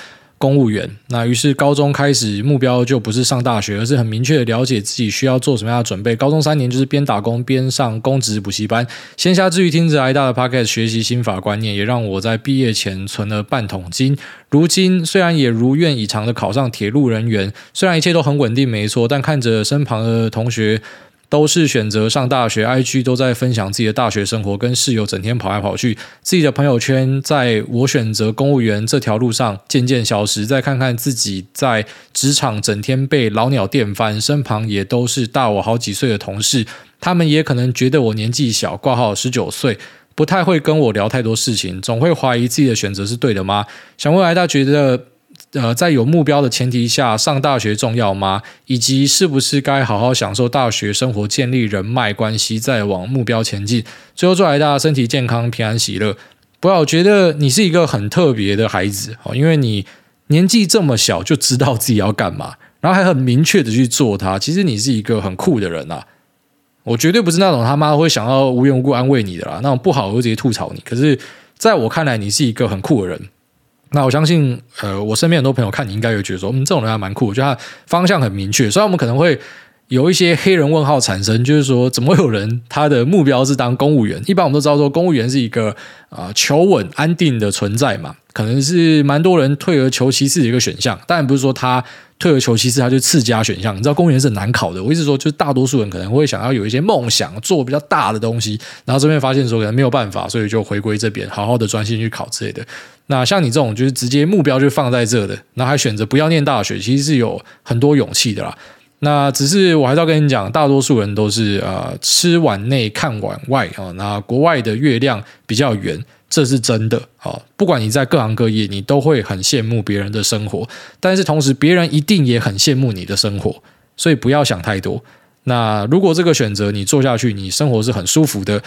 公务员，那于是高中开始目标就不是上大学，而是很明确的了解自己需要做什么样的准备。高中三年就是边打工边上公职补习班，闲暇之余听着挨大的 podcast 学习心法观念，也让我在毕业前存了半桶金。如今虽然也如愿以偿的考上铁路人员，虽然一切都很稳定没错，但看着身旁的同学。都是选择上大学，IG 都在分享自己的大学生活，跟室友整天跑来跑去。自己的朋友圈，在我选择公务员这条路上渐渐消失。再看看自己在职场整天被老鸟电翻，身旁也都是大我好几岁的同事，他们也可能觉得我年纪小，挂号十九岁，不太会跟我聊太多事情，总会怀疑自己的选择是对的吗？想问来大觉得。呃，在有目标的前提下，上大学重要吗？以及是不是该好好享受大学生活，建立人脉关系，再往目标前进？最后祝大家身体健康、平安喜乐。不要，觉得你是一个很特别的孩子哦，因为你年纪这么小就知道自己要干嘛，然后还很明确的去做它。其实你是一个很酷的人啊！我绝对不是那种他妈会想要无缘无故安慰你的啦，那种不好我会直接吐槽你。可是在我看来，你是一个很酷的人。那我相信，呃，我身边很多朋友看你应该会觉得说，嗯，这种人还蛮酷，我觉得他方向很明确。虽然我们可能会有一些黑人问号产生，就是说，怎么会有人他的目标是当公务员？一般我们都知道说，公务员是一个啊、求稳安定的存在嘛，可能是蛮多人退而求其次的一个选项。当然不是说他退而求其次，他就次佳选项。你知道公务员是很难考的，我一直说，就是大多数人可能会想要有一些梦想，做比较大的东西，然后这边发现说可能没有办法，所以就回归这边，好好的专心去考之类的。那像你这种就是直接目标就放在这的，然后还选择不要念大学，其实是有很多勇气的啦。那只是我还是要跟你讲，大多数人都是呃吃碗内看碗外啊。那国外的月亮比较圆，这是真的啊。不管你在各行各业，你都会很羡慕别人的生活，但是同时别人一定也很羡慕你的生活。所以不要想太多。那如果这个选择你做下去，你生活是很舒服的，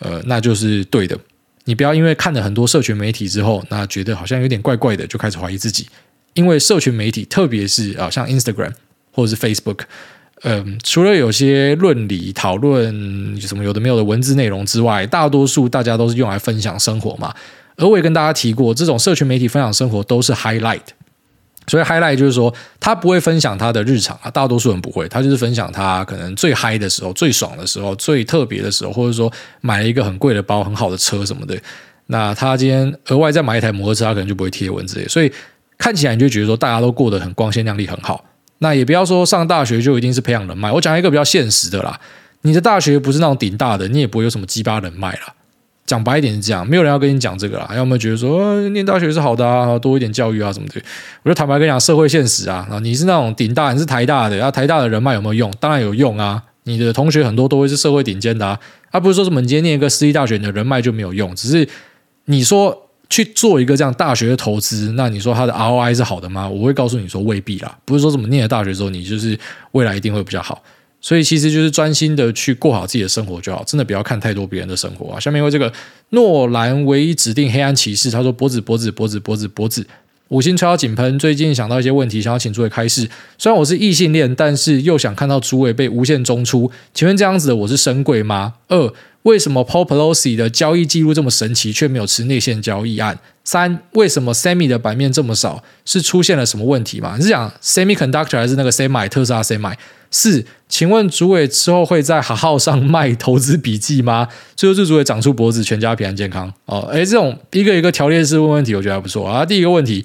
呃，那就是对的。你不要因为看了很多社群媒体之后，那觉得好像有点怪怪的，就开始怀疑自己。因为社群媒体，特别是啊，像 Instagram 或者是 Facebook，嗯、除了有些论理讨论什么有的没有的文字内容之外，大多数大家都是用来分享生活嘛。而我也跟大家提过，这种社群媒体分享生活都是 highlight。所以 highlight 就是说，他不会分享他的日常啊，大多数人不会，他就是分享他可能最嗨的时候、最爽的时候、最特别的时候，或者说买了一个很贵的包、很好的车什么的。那他今天额外再买一台摩托车，他可能就不会贴文字。所以看起来你就觉得说，大家都过得很光鲜亮丽、很好。那也不要说上大学就一定是培养人脉。我讲一个比较现实的啦，你的大学不是那种顶大的，你也不会有什么鸡巴人脉啦。讲白一点是这样，没有人要跟你讲这个啦。要么觉得说，念大学是好的啊，多一点教育啊什么的。我就坦白跟你讲，社会现实啊，你是那种顶大，你是台大的，然后台大的人脉有没有用？当然有用啊。你的同学很多都会是社会顶尖的啊，而不是说什么你今天念一个私立大学，你的人脉就没有用。只是你说去做一个这样大学的投资，那你说它的 ROI 是好的吗？我会告诉你说未必啦。不是说什么念了大学之后，你就是未来一定会比较好。所以其实就是专心的去过好自己的生活就好，真的不要看太多别人的生活啊。下面为这个诺兰唯一指定黑暗骑士，他说脖子脖子脖子脖子脖子，五星吹到井喷。最近想到一些问题，想要请诸位开示。虽然我是异性恋，但是又想看到诸位被无限中出。请问这样子的我是深柜吗？二，为什么 Paul Pelosi 的交易记录这么神奇，却没有吃内线交易案？三，为什么 Semi 的版面这么少？是出现了什么问题吗？你是讲 Semiconductor 还是那个 Semi 特斯拉 Semi？四，请问主委之后会在好号上卖投资笔记吗？最后祝主委长出脖子，全家平安健康哦。诶，这种一个一个条列式问问题，我觉得还不错啊。第一个问题，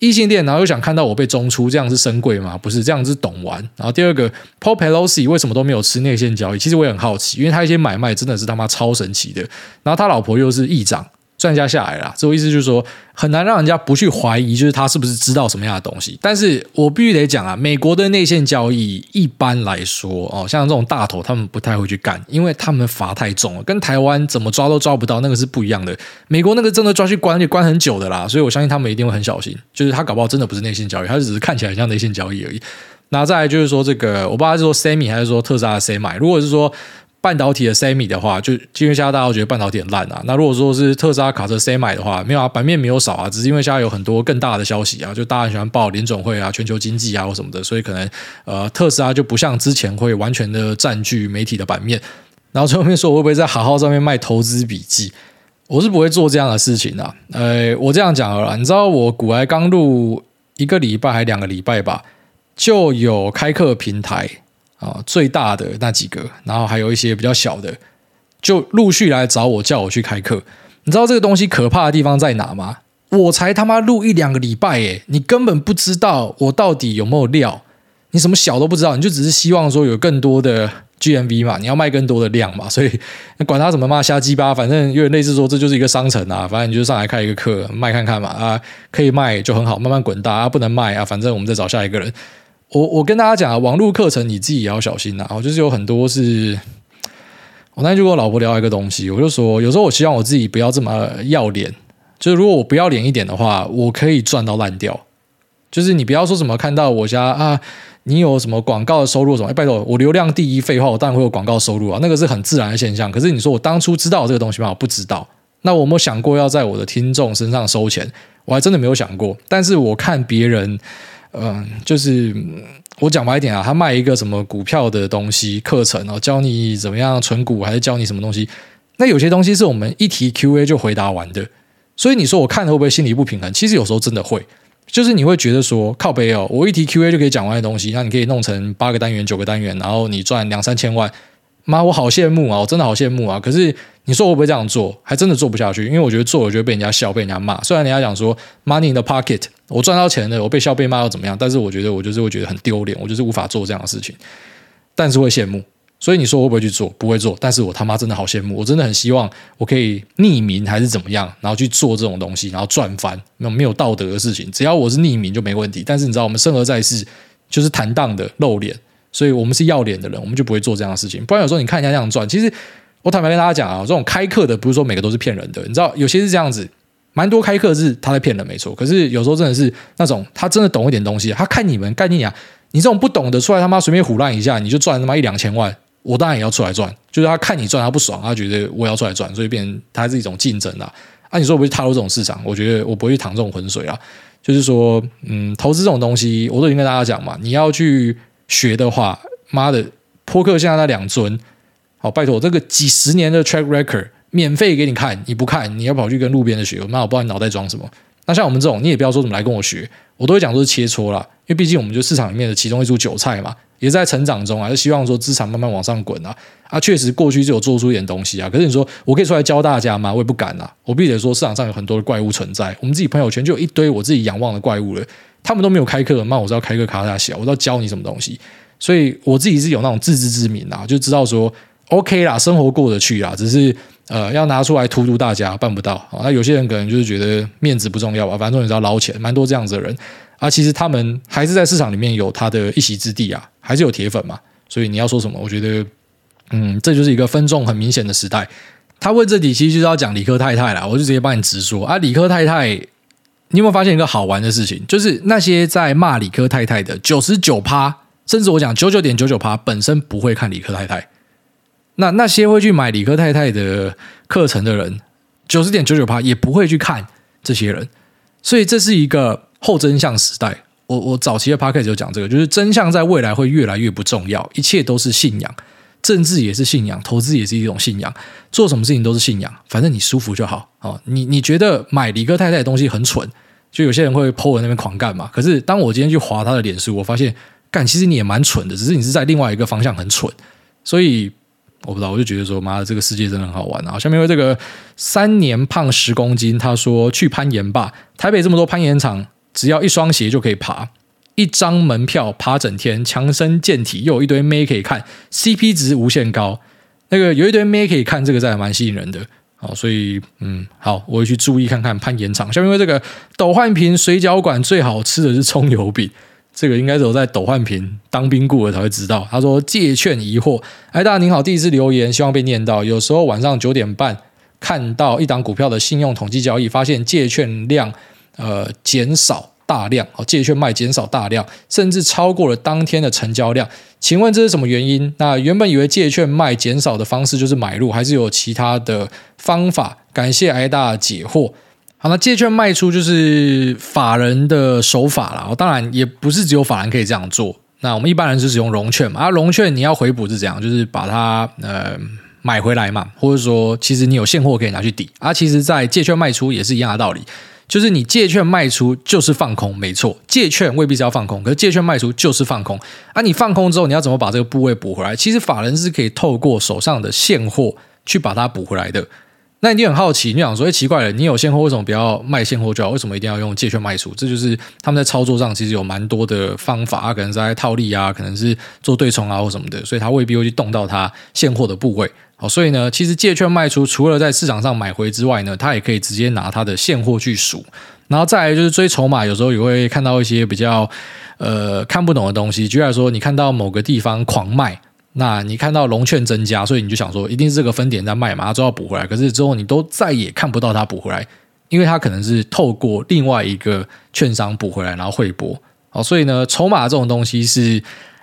异性恋，然后又想看到我被中出，这样是深柜吗？不是，这样是懂玩。然后第二个，Paul Pelosi 为什么都没有吃内线交易？其实我也很好奇，因为他一些买卖真的是他妈超神奇的。然后他老婆又是议长。专家下来了，这我意思就是说很难让人家不去怀疑，就是他是不是知道什么样的东西。但是我必须得讲啊，美国的内线交易一般来说哦，像这种大头他们不太会去干，因为他们罚太重了，跟台湾怎么抓都抓不到，那个是不一样的。美国那个真的抓去关，就关很久的啦，所以我相信他们一定会很小心。就是他搞不好真的不是内线交易，他只是看起来像内线交易而已。那再来就是说这个，我不知道是说 Sammy 还是说特斯拉的 Semi，如果是说。半导体的 Semi 的话，就因为现在大家都觉得半导体很烂啊。那如果说是特斯拉卡车 Semi 的话，没有啊，版面没有少啊，只是因为现在有很多更大的消息啊，就大家喜欢报联总会啊、全球经济啊或什么的，所以可能呃特斯拉就不像之前会完全的占据媒体的版面。然后最后面说我会不会在好好上面卖投资笔记？我是不会做这样的事情的啊。呃，我这样讲了，你知道我股癌刚入一个礼拜还两个礼拜吧，就有开课平台。啊，最大的那几个，然后还有一些比较小的，就陆续来找我，叫我去开课。你知道这个东西可怕的地方在哪吗？我才他妈录一两个礼拜，诶，你根本不知道我到底有没有料，你什么小都不知道，你就只是希望说有更多的 GMV 嘛，你要卖更多的量嘛，所以你 [LAUGHS] 管他怎么骂瞎鸡巴，反正有点类似说这就是一个商城啊，反正你就上来开一个课卖看看嘛，啊，可以卖就很好，慢慢滚大啊，不能卖啊，反正我们再找下一个人。我我跟大家讲，网络课程你自己也要小心呐。哦，就是有很多是，我那天就跟我老婆聊一个东西，我就说，有时候我希望我自己不要这么要脸。就是如果我不要脸一点的话，我可以赚到烂掉。就是你不要说什么看到我家啊，你有什么广告的收入什么？哎，拜托，我流量第一，废话，我当然会有广告收入啊，那个是很自然的现象。可是你说我当初知道这个东西吗？我不知道。那我有没有想过要在我的听众身上收钱？我还真的没有想过。但是我看别人。嗯，就是我讲白一点啊，他卖一个什么股票的东西课程哦，教你怎么样存股，还是教你什么东西？那有些东西是我们一提 Q&A 就回答完的，所以你说我看了会不会心里不平衡？其实有时候真的会，就是你会觉得说靠北哦，我一提 Q&A 就可以讲完的东西，那你可以弄成八个单元、九个单元，然后你赚两三千万。妈，我好羡慕啊！我真的好羡慕啊！可是你说我会不会这样做？还真的做不下去，因为我觉得做，我觉得被人家笑，被人家骂。虽然人家讲说 “money in the pocket”，我赚到钱了，我被笑被骂又怎么样？但是我觉得我就是会觉得很丢脸，我就是无法做这样的事情。但是会羡慕，所以你说我会不会去做？不会做。但是我他妈真的好羡慕，我真的很希望我可以匿名还是怎么样，然后去做这种东西，然后赚翻那没有道德的事情。只要我是匿名就没问题。但是你知道，我们生而在世就是坦荡的露脸。所以我们是要脸的人，我们就不会做这样的事情。不然有时候你看人家这样赚，其实我坦白跟大家讲啊，这种开课的不是说每个都是骗人的，你知道有些是这样子，蛮多开课是他在骗人没错。可是有时候真的是那种他真的懂一点东西，他看你们概念啊，你这种不懂得出来他妈随便唬烂一下，你就赚他妈一两千万，我当然也要出来赚。就是他看你赚，他不爽，他觉得我要出来赚，所以变成他是一种竞争啊。啊，你说我不会踏入这种市场，我觉得我不会去淌这种浑水啊。就是说，嗯，投资这种东西，我都已经跟大家讲嘛，你要去学的话，妈的，波克现在那两尊，好，拜托，这个几十年的 track record 免费给你看，你不看，你要跑去跟路边的学，妈，我不知道你脑袋装什么。那像我们这种，你也不要说怎么来跟我学，我都会讲说是切磋啦，因为毕竟我们就市场里面的其中一株韭菜嘛，也在成长中啊，就希望说资产慢慢往上滚啊。啊，确实过去就有做出一点东西啊，可是你说我可以出来教大家吗？我也不敢啊。我必须得说，市场上有很多的怪物存在，我们自己朋友圈就有一堆我自己仰望的怪物了，他们都没有开课，那我知道开课卡大小，我知道教你什么东西，所以我自己是有那种自知之明啊，就知道说 OK 啦，生活过得去啦，只是。呃，要拿出来荼毒大家，办不到啊。那有些人可能就是觉得面子不重要吧，反正你知道捞钱，蛮多这样子的人啊。其实他们还是在市场里面有他的一席之地啊，还是有铁粉嘛。所以你要说什么，我觉得，嗯，这就是一个分众很明显的时代。他问这题其实就是要讲理科太太啦，我就直接帮你直说啊。理科太太，你有没有发现一个好玩的事情？就是那些在骂理科太太的九十九趴，甚至我讲九九点九九趴，本身不会看理科太太。那那些会去买理科太太的课程的人，九十点九九趴也不会去看这些人，所以这是一个后真相时代。我我早期的 podcast 就讲这个，就是真相在未来会越来越不重要，一切都是信仰，政治也是信仰，投资也是一种信仰，做什么事情都是信仰，反正你舒服就好哦。你你觉得买理科太太的东西很蠢，就有些人会 po 在那边狂干嘛？可是当我今天去滑他的脸书，我发现干其实你也蛮蠢的，只是你是在另外一个方向很蠢，所以。我不知道，我就觉得说，妈的，这个世界真的很好玩啊！下面为这个三年胖十公斤，他说去攀岩吧，台北这么多攀岩场，只要一双鞋就可以爬，一张门票爬整天，强身健体，又有一堆妹可以看，CP 值无限高。那个有一堆妹可以看，这个真的蛮吸引人的。好，所以嗯，好，我会去注意看看攀岩场。下面为这个斗焕坪水饺馆最好吃的是葱油饼。这个应该是我在斗焕坪当兵过了才会知道。他说借券疑惑，哎，大家您好，第一次留言，希望被念到。有时候晚上九点半看到一档股票的信用统计交易，发现借券量呃减少大量，哦，借券卖减少大量，甚至超过了当天的成交量。请问这是什么原因？那原本以为借券卖减少的方式就是买入，还是有其他的方法？感谢挨大解惑。好，那借券卖出就是法人的手法啦。当然，也不是只有法人可以这样做。那我们一般人是使用融券嘛？啊，融券你要回补是怎样？就是把它呃买回来嘛，或者说其实你有现货可以拿去抵。啊，其实，在借券卖出也是一样的道理，就是你借券卖出就是放空，没错。借券未必是要放空，可是借券卖出就是放空。啊，你放空之后，你要怎么把这个部位补回来？其实法人是可以透过手上的现货去把它补回来的。那你很好奇，你想说，哎，奇怪了，你有现货，为什么不要卖现货就好？为什么一定要用借券卖出？这就是他们在操作上其实有蛮多的方法，可能是在套利啊，可能是做对冲啊或什么的，所以他未必会去动到他现货的部位。好，所以呢，其实借券卖出，除了在市场上买回之外呢，他也可以直接拿他的现货去数，然后再来就是追筹码，有时候也会看到一些比较呃看不懂的东西，举例来说，你看到某个地方狂卖。那你看到融券增加，所以你就想说，一定是这个分点在卖嘛，它就要补回来。可是之后你都再也看不到它补回来，因为它可能是透过另外一个券商补回来，然后汇拨。好，所以呢，筹码这种东西是。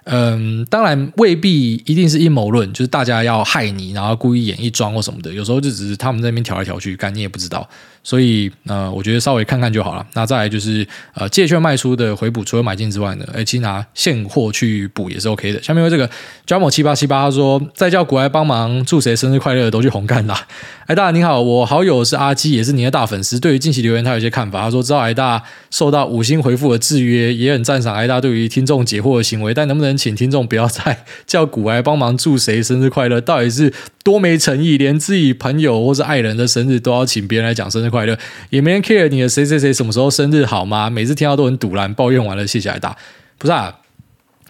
嗯，当然未必一定是阴谋论，就是大家要害你，然后故意演一桩或什么的。有时候就只是他们在那边调来调去，干你也不知道。所以呃，我觉得稍微看看就好了。那再来就是呃，借券卖出的回补，除了买进之外呢，哎，其实拿现货去补也是 OK 的。下面为这个 JAMO 七八七八他说，再叫古埃帮忙祝谁生日快乐都去红干啦。哎，大家你好，我好友是阿基，也是您的大粉丝。对于近期留言，他有些看法。他说，知道艾大受到五星回复的制约，也很赞赏艾大对于听众解惑的行为，但能不能？请听众不要再叫古埃帮忙祝谁生日快乐，到底是多没诚意，连自己朋友或是爱人的生日都要请别人来讲生日快乐，快乐也没人 care 你的谁谁谁什么时候生日好吗？每次听到都很堵烂，抱怨完了，谢谢挨打，不是啊。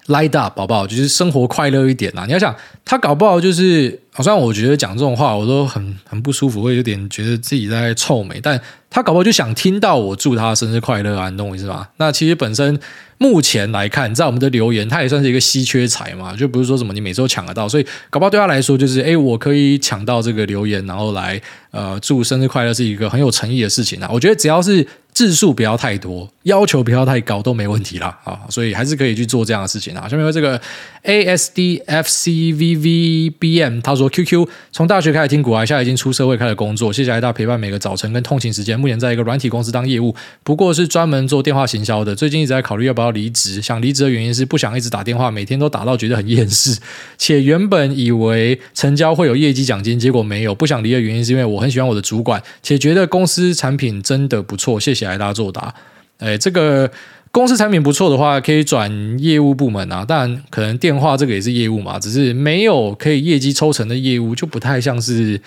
Light up，宝宝，就是生活快乐一点啊。你要想，他搞不好就是，好像我觉得讲这种话，我都很很不舒服，会有点觉得自己在臭美。但他搞不好就想听到我祝他生日快乐啊，你懂我意思吗？那其实本身目前来看，在我们的留言，他也算是一个稀缺财嘛，就不是说什么你每周抢得到，所以搞不好对他来说，就是哎，我可以抢到这个留言，然后来呃祝生日快乐，是一个很有诚意的事情啊。我觉得只要是。字数不要太多，要求不要太高都没问题啦啊，所以还是可以去做这样的事情啊。下面这个 A S D F C V V B M，他说 Q Q 从大学开始听股癌，现在已经出社会开始工作，谢谢癌大陪伴每个早晨跟通勤时间。目前在一个软体公司当业务，不过是专门做电话行销的。最近一直在考虑要不要离职，想离职的原因是不想一直打电话，每天都打到觉得很厌世，且原本以为成交会有业绩奖金，结果没有。不想离的原因是因为我很喜欢我的主管，且觉得公司产品真的不错。谢谢。来大家作答，哎，这个公司产品不错的话，可以转业务部门啊。但，可能电话这个也是业务嘛，只是没有可以业绩抽成的业务，就不太像是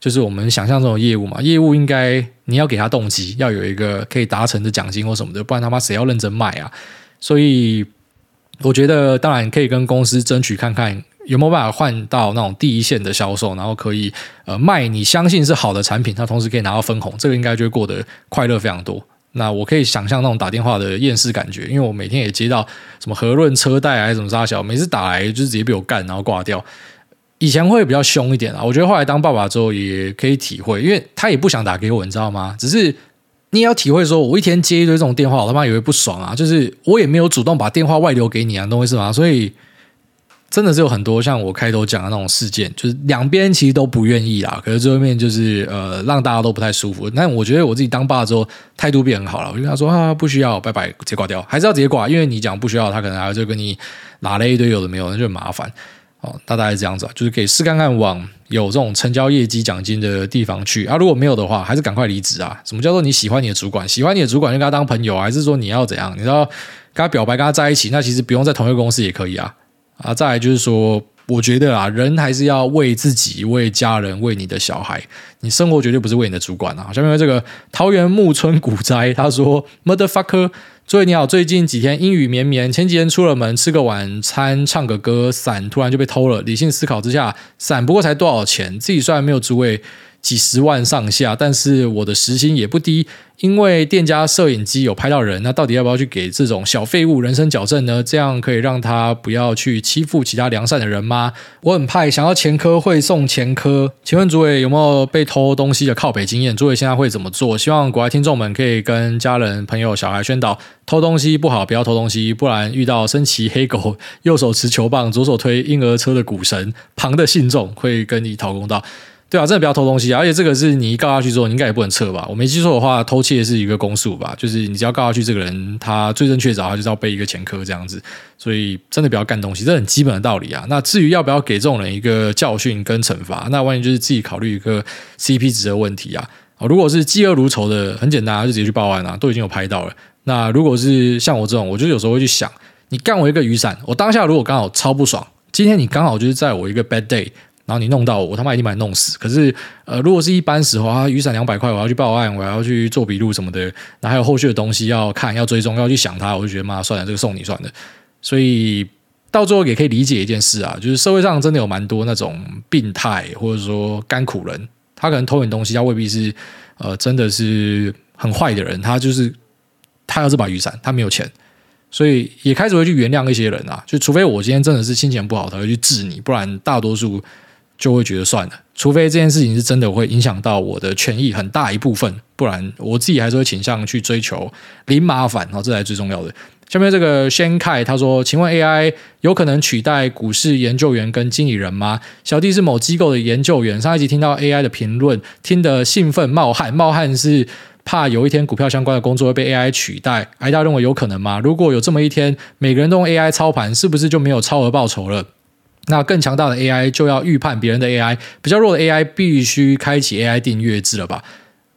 就是我们想象中的业务嘛。业务应该你要给他动机，要有一个可以达成的奖金或什么的，不然他妈谁要认真卖啊？所以我觉得，当然可以跟公司争取看看有没有办法换到那种第一线的销售，然后可以呃卖你相信是好的产品，他同时可以拿到分红，这个应该就会过得快乐非常多。那我可以想象那种打电话的厌世感觉，因为我每天也接到什么和润车贷还是什么杀小，每次打来就是直接被我干，然后挂掉。以前会比较凶一点啊，我觉得后来当爸爸之后也可以体会，因为他也不想打给我，你知道吗？只是你也要体会说，我一天接一堆这种电话，我他妈也会不爽啊。就是我也没有主动把电话外流给你啊，懂我意思吗？所以。真的是有很多像我开头讲的那种事件，就是两边其实都不愿意啦，可是最后面就是呃让大家都不太舒服。但我觉得我自己当爸之后态度变很好了，我就跟他说啊不需要，拜拜，直接挂掉，还是要直接挂，因为你讲不需要，他可能还会跟你拉了一堆有的没有，那就很麻烦哦。大概是这样子啊，就是可以试看看往有这种成交业绩奖金的地方去啊。如果没有的话，还是赶快离职啊。什么叫做你喜欢你的主管？喜欢你的主管就跟他当朋友，还是说你要怎样？你知道跟他表白跟他在一起，那其实不用在同一个公司也可以啊。啊，再来就是说，我觉得啊，人还是要为自己、为家人、为你的小孩，你生活绝对不是为你的主管啊。下面这个桃园木村古斋他说：“Motherfucker，诸位你好，最近几天阴雨绵绵，前几天出了门吃个晚餐、唱个歌，伞突然就被偷了。理性思考之下，伞不过才多少钱？自己虽然没有诸位。”几十万上下，但是我的时薪也不低，因为店家摄影机有拍到人，那到底要不要去给这种小废物人身矫正呢？这样可以让他不要去欺负其他良善的人吗？我很怕，想要前科会送前科，请问诸位有没有被偷东西的靠北经验？诸位现在会怎么做？希望国外听众们可以跟家人、朋友、小孩宣导：偷东西不好，不要偷东西，不然遇到身骑黑狗、右手持球棒、左手推婴儿车的股神旁的信众会跟你讨公道。对啊，真的不要偷东西啊！而且这个是你告下去之后，你应该也不能撤吧？我没记错的话，偷窃是一个公诉吧？就是你只要告下去，这个人他罪证确凿，他就是要背一个前科这样子。所以真的不要干东西，这很基本的道理啊。那至于要不要给这种人一个教训跟惩罚，那万一就是自己考虑一个 CP 值的问题啊。如果是嫉恶如仇的，很简单，就直接去报案啊，都已经有拍到了。那如果是像我这种，我就有时候会去想，你干我一个雨伞，我当下如果刚好超不爽，今天你刚好就是在我一个 bad day。然后你弄到我，我他妈一定把你弄死。可是，呃，如果是一般时候啊，雨伞两百块，我要去报案，我要去做笔录什么的，那还有后续的东西要看、要追踪、要去想它，我就觉得妈算了，这个送你算了。所以到最后也可以理解一件事啊，就是社会上真的有蛮多那种病态或者说干苦人，他可能偷你东西，他未必是呃真的是很坏的人，他就是他要这把雨伞，他没有钱。所以也开始会去原谅一些人啊，就除非我今天真的是心情不好才会去治你，不然大多数。就会觉得算了，除非这件事情是真的会影响到我的权益很大一部分，不然我自己还是会倾向去追求零麻烦，然后这才是最重要的。下面这个轩凯他说：“请问 AI 有可能取代股市研究员跟经理人吗？小弟是某机构的研究员，上一集听到 AI 的评论，听得兴奋冒汗，冒汗是怕有一天股票相关的工作会被 AI 取代。癌大认为有可能吗？如果有这么一天，每个人都用 AI 操盘，是不是就没有超额报酬了？”那更强大的 AI 就要预判别人的 AI，比较弱的 AI 必须开启 AI 订阅制了吧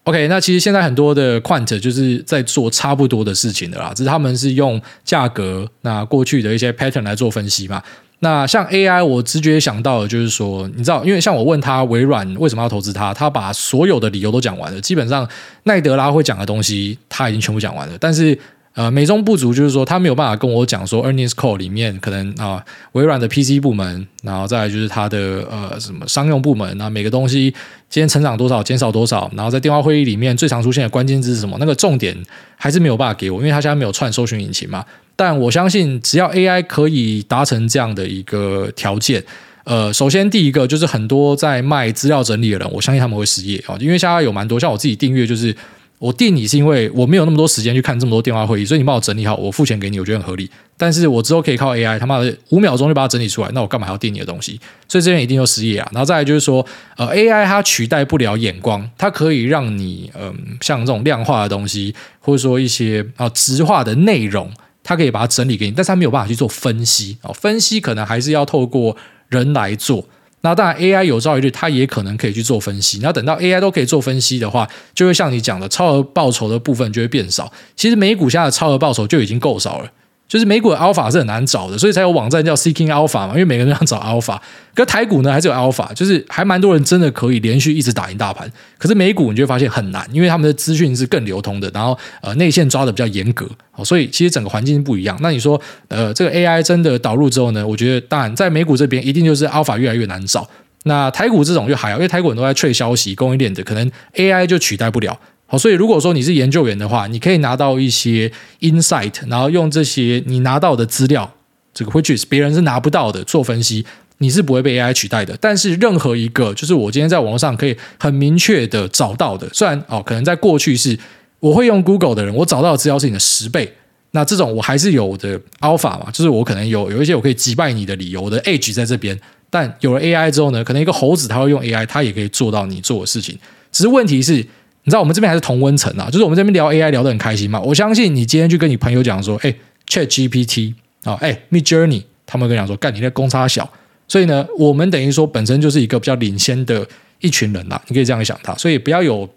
？OK，那其实现在很多的 Quant 就是在做差不多的事情的啦，只是他们是用价格那过去的一些 pattern 来做分析嘛。那像 AI，我直觉想到的就是说，你知道，因为像我问他微软为什么要投资他，他把所有的理由都讲完了，基本上奈德拉会讲的东西他已经全部讲完了，但是。呃，美中不足就是说，他没有办法跟我讲说，earnings call 里面可能啊、微软的 PC 部门，然后再来就是它的呃什么商用部门，那每个东西今天成长多少，减少多少，然后在电话会议里面最常出现的关键字是什么？那个重点还是没有办法给我，因为他现在没有串搜寻引擎嘛。但我相信，只要 AI 可以达成这样的一个条件，呃，首先第一个就是很多在卖资料整理的人，我相信他们会失业啊，因为现在有蛮多，像我自己订阅就是。我定你是因为我没有那么多时间去看这么多电话会议，所以你帮我整理好，我付钱给你，我觉得很合理。但是我之后可以靠 AI，他妈的五秒钟就把它整理出来，那我干嘛还要定你的东西？所以这边一定就失业啊。然后再来就是说，呃，AI 它取代不了眼光，它可以让你嗯、像这种量化的东西，或者说一些啊直化的内容，它可以把它整理给你，但是它没有办法去做分析啊。分析可能还是要透过人来做。那当然，AI 有朝一日它也可能可以去做分析。那等到 AI 都可以做分析的话，就会像你讲的，超额报酬的部分就会变少。其实美股下的超额报酬就已经够少了。就是美股的 alpha 是很难找的，所以才有网站叫 Seeking Alpha 嘛，因为每个人都想找 alpha。可台股呢，还是有 alpha，就是还蛮多人真的可以连续一直打赢大盘。可是美股你就会发现很难，因为他们的资讯是更流通的，然后呃内线抓的比较严格，所以其实整个环境不一样。那你说呃这个 AI 真的导入之后呢，我觉得当然在美股这边一定就是 alpha 越来越难找。那台股这种就还好，因为台股人都在吹消息，供应链的可能 AI 就取代不了。好，所以如果说你是研究员的话，你可以拿到一些 insight，然后用这些你拿到的资料，这个 which is 别人是拿不到的做分析，你是不会被 AI 取代的。但是任何一个就是我今天在网络上可以很明确的找到的，虽然哦，可能在过去是我会用 Google 的人，我找到的资料是你的十倍，那这种我还是有的 alpha 嘛，就是我可能有有一些我可以击败你的理由，我的 edge 在这边。但有了 AI 之后呢，可能一个猴子他会用 AI，他也可以做到你做的事情。只是问题是。你知道我们这边还是同温层啊，就是我们这边聊 AI 聊得很开心嘛。我相信你今天去跟你朋友讲说，哎，ChatGPT 啊，哎，Midjourney，他们跟你讲说，干你那公差小。所以呢，我们等于说本身就是一个比较领先的一群人啦，你可以这样想他。所以不要有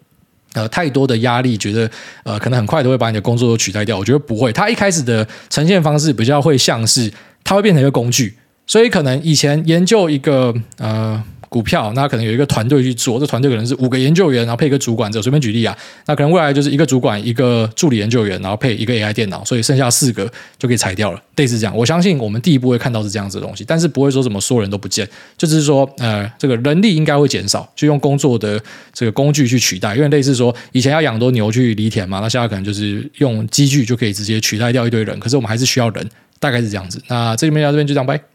呃太多的压力，觉得呃可能很快都会把你的工作都取代掉。我觉得不会，它一开始的呈现方式比较会像是它会变成一个工具，所以可能以前研究一个呃。股票，那可能有一个团队去做，这团队可能是五个研究员，然后配一个主管，这随便举例啊。那可能未来就是一个主管，一个助理研究员，然后配一个 AI 电脑，所以剩下四个就可以裁掉了。类似这样，我相信我们第一步会看到是这样子的东西，但是不会说什么所有人都不见，就是说呃，这个人力应该会减少，就用工作的这个工具去取代，因为类似说以前要养多牛去犁田嘛，那现在可能就是用机具就可以直接取代掉一堆人，可是我们还是需要人，大概是这样子。那这里面到这边就这样拜。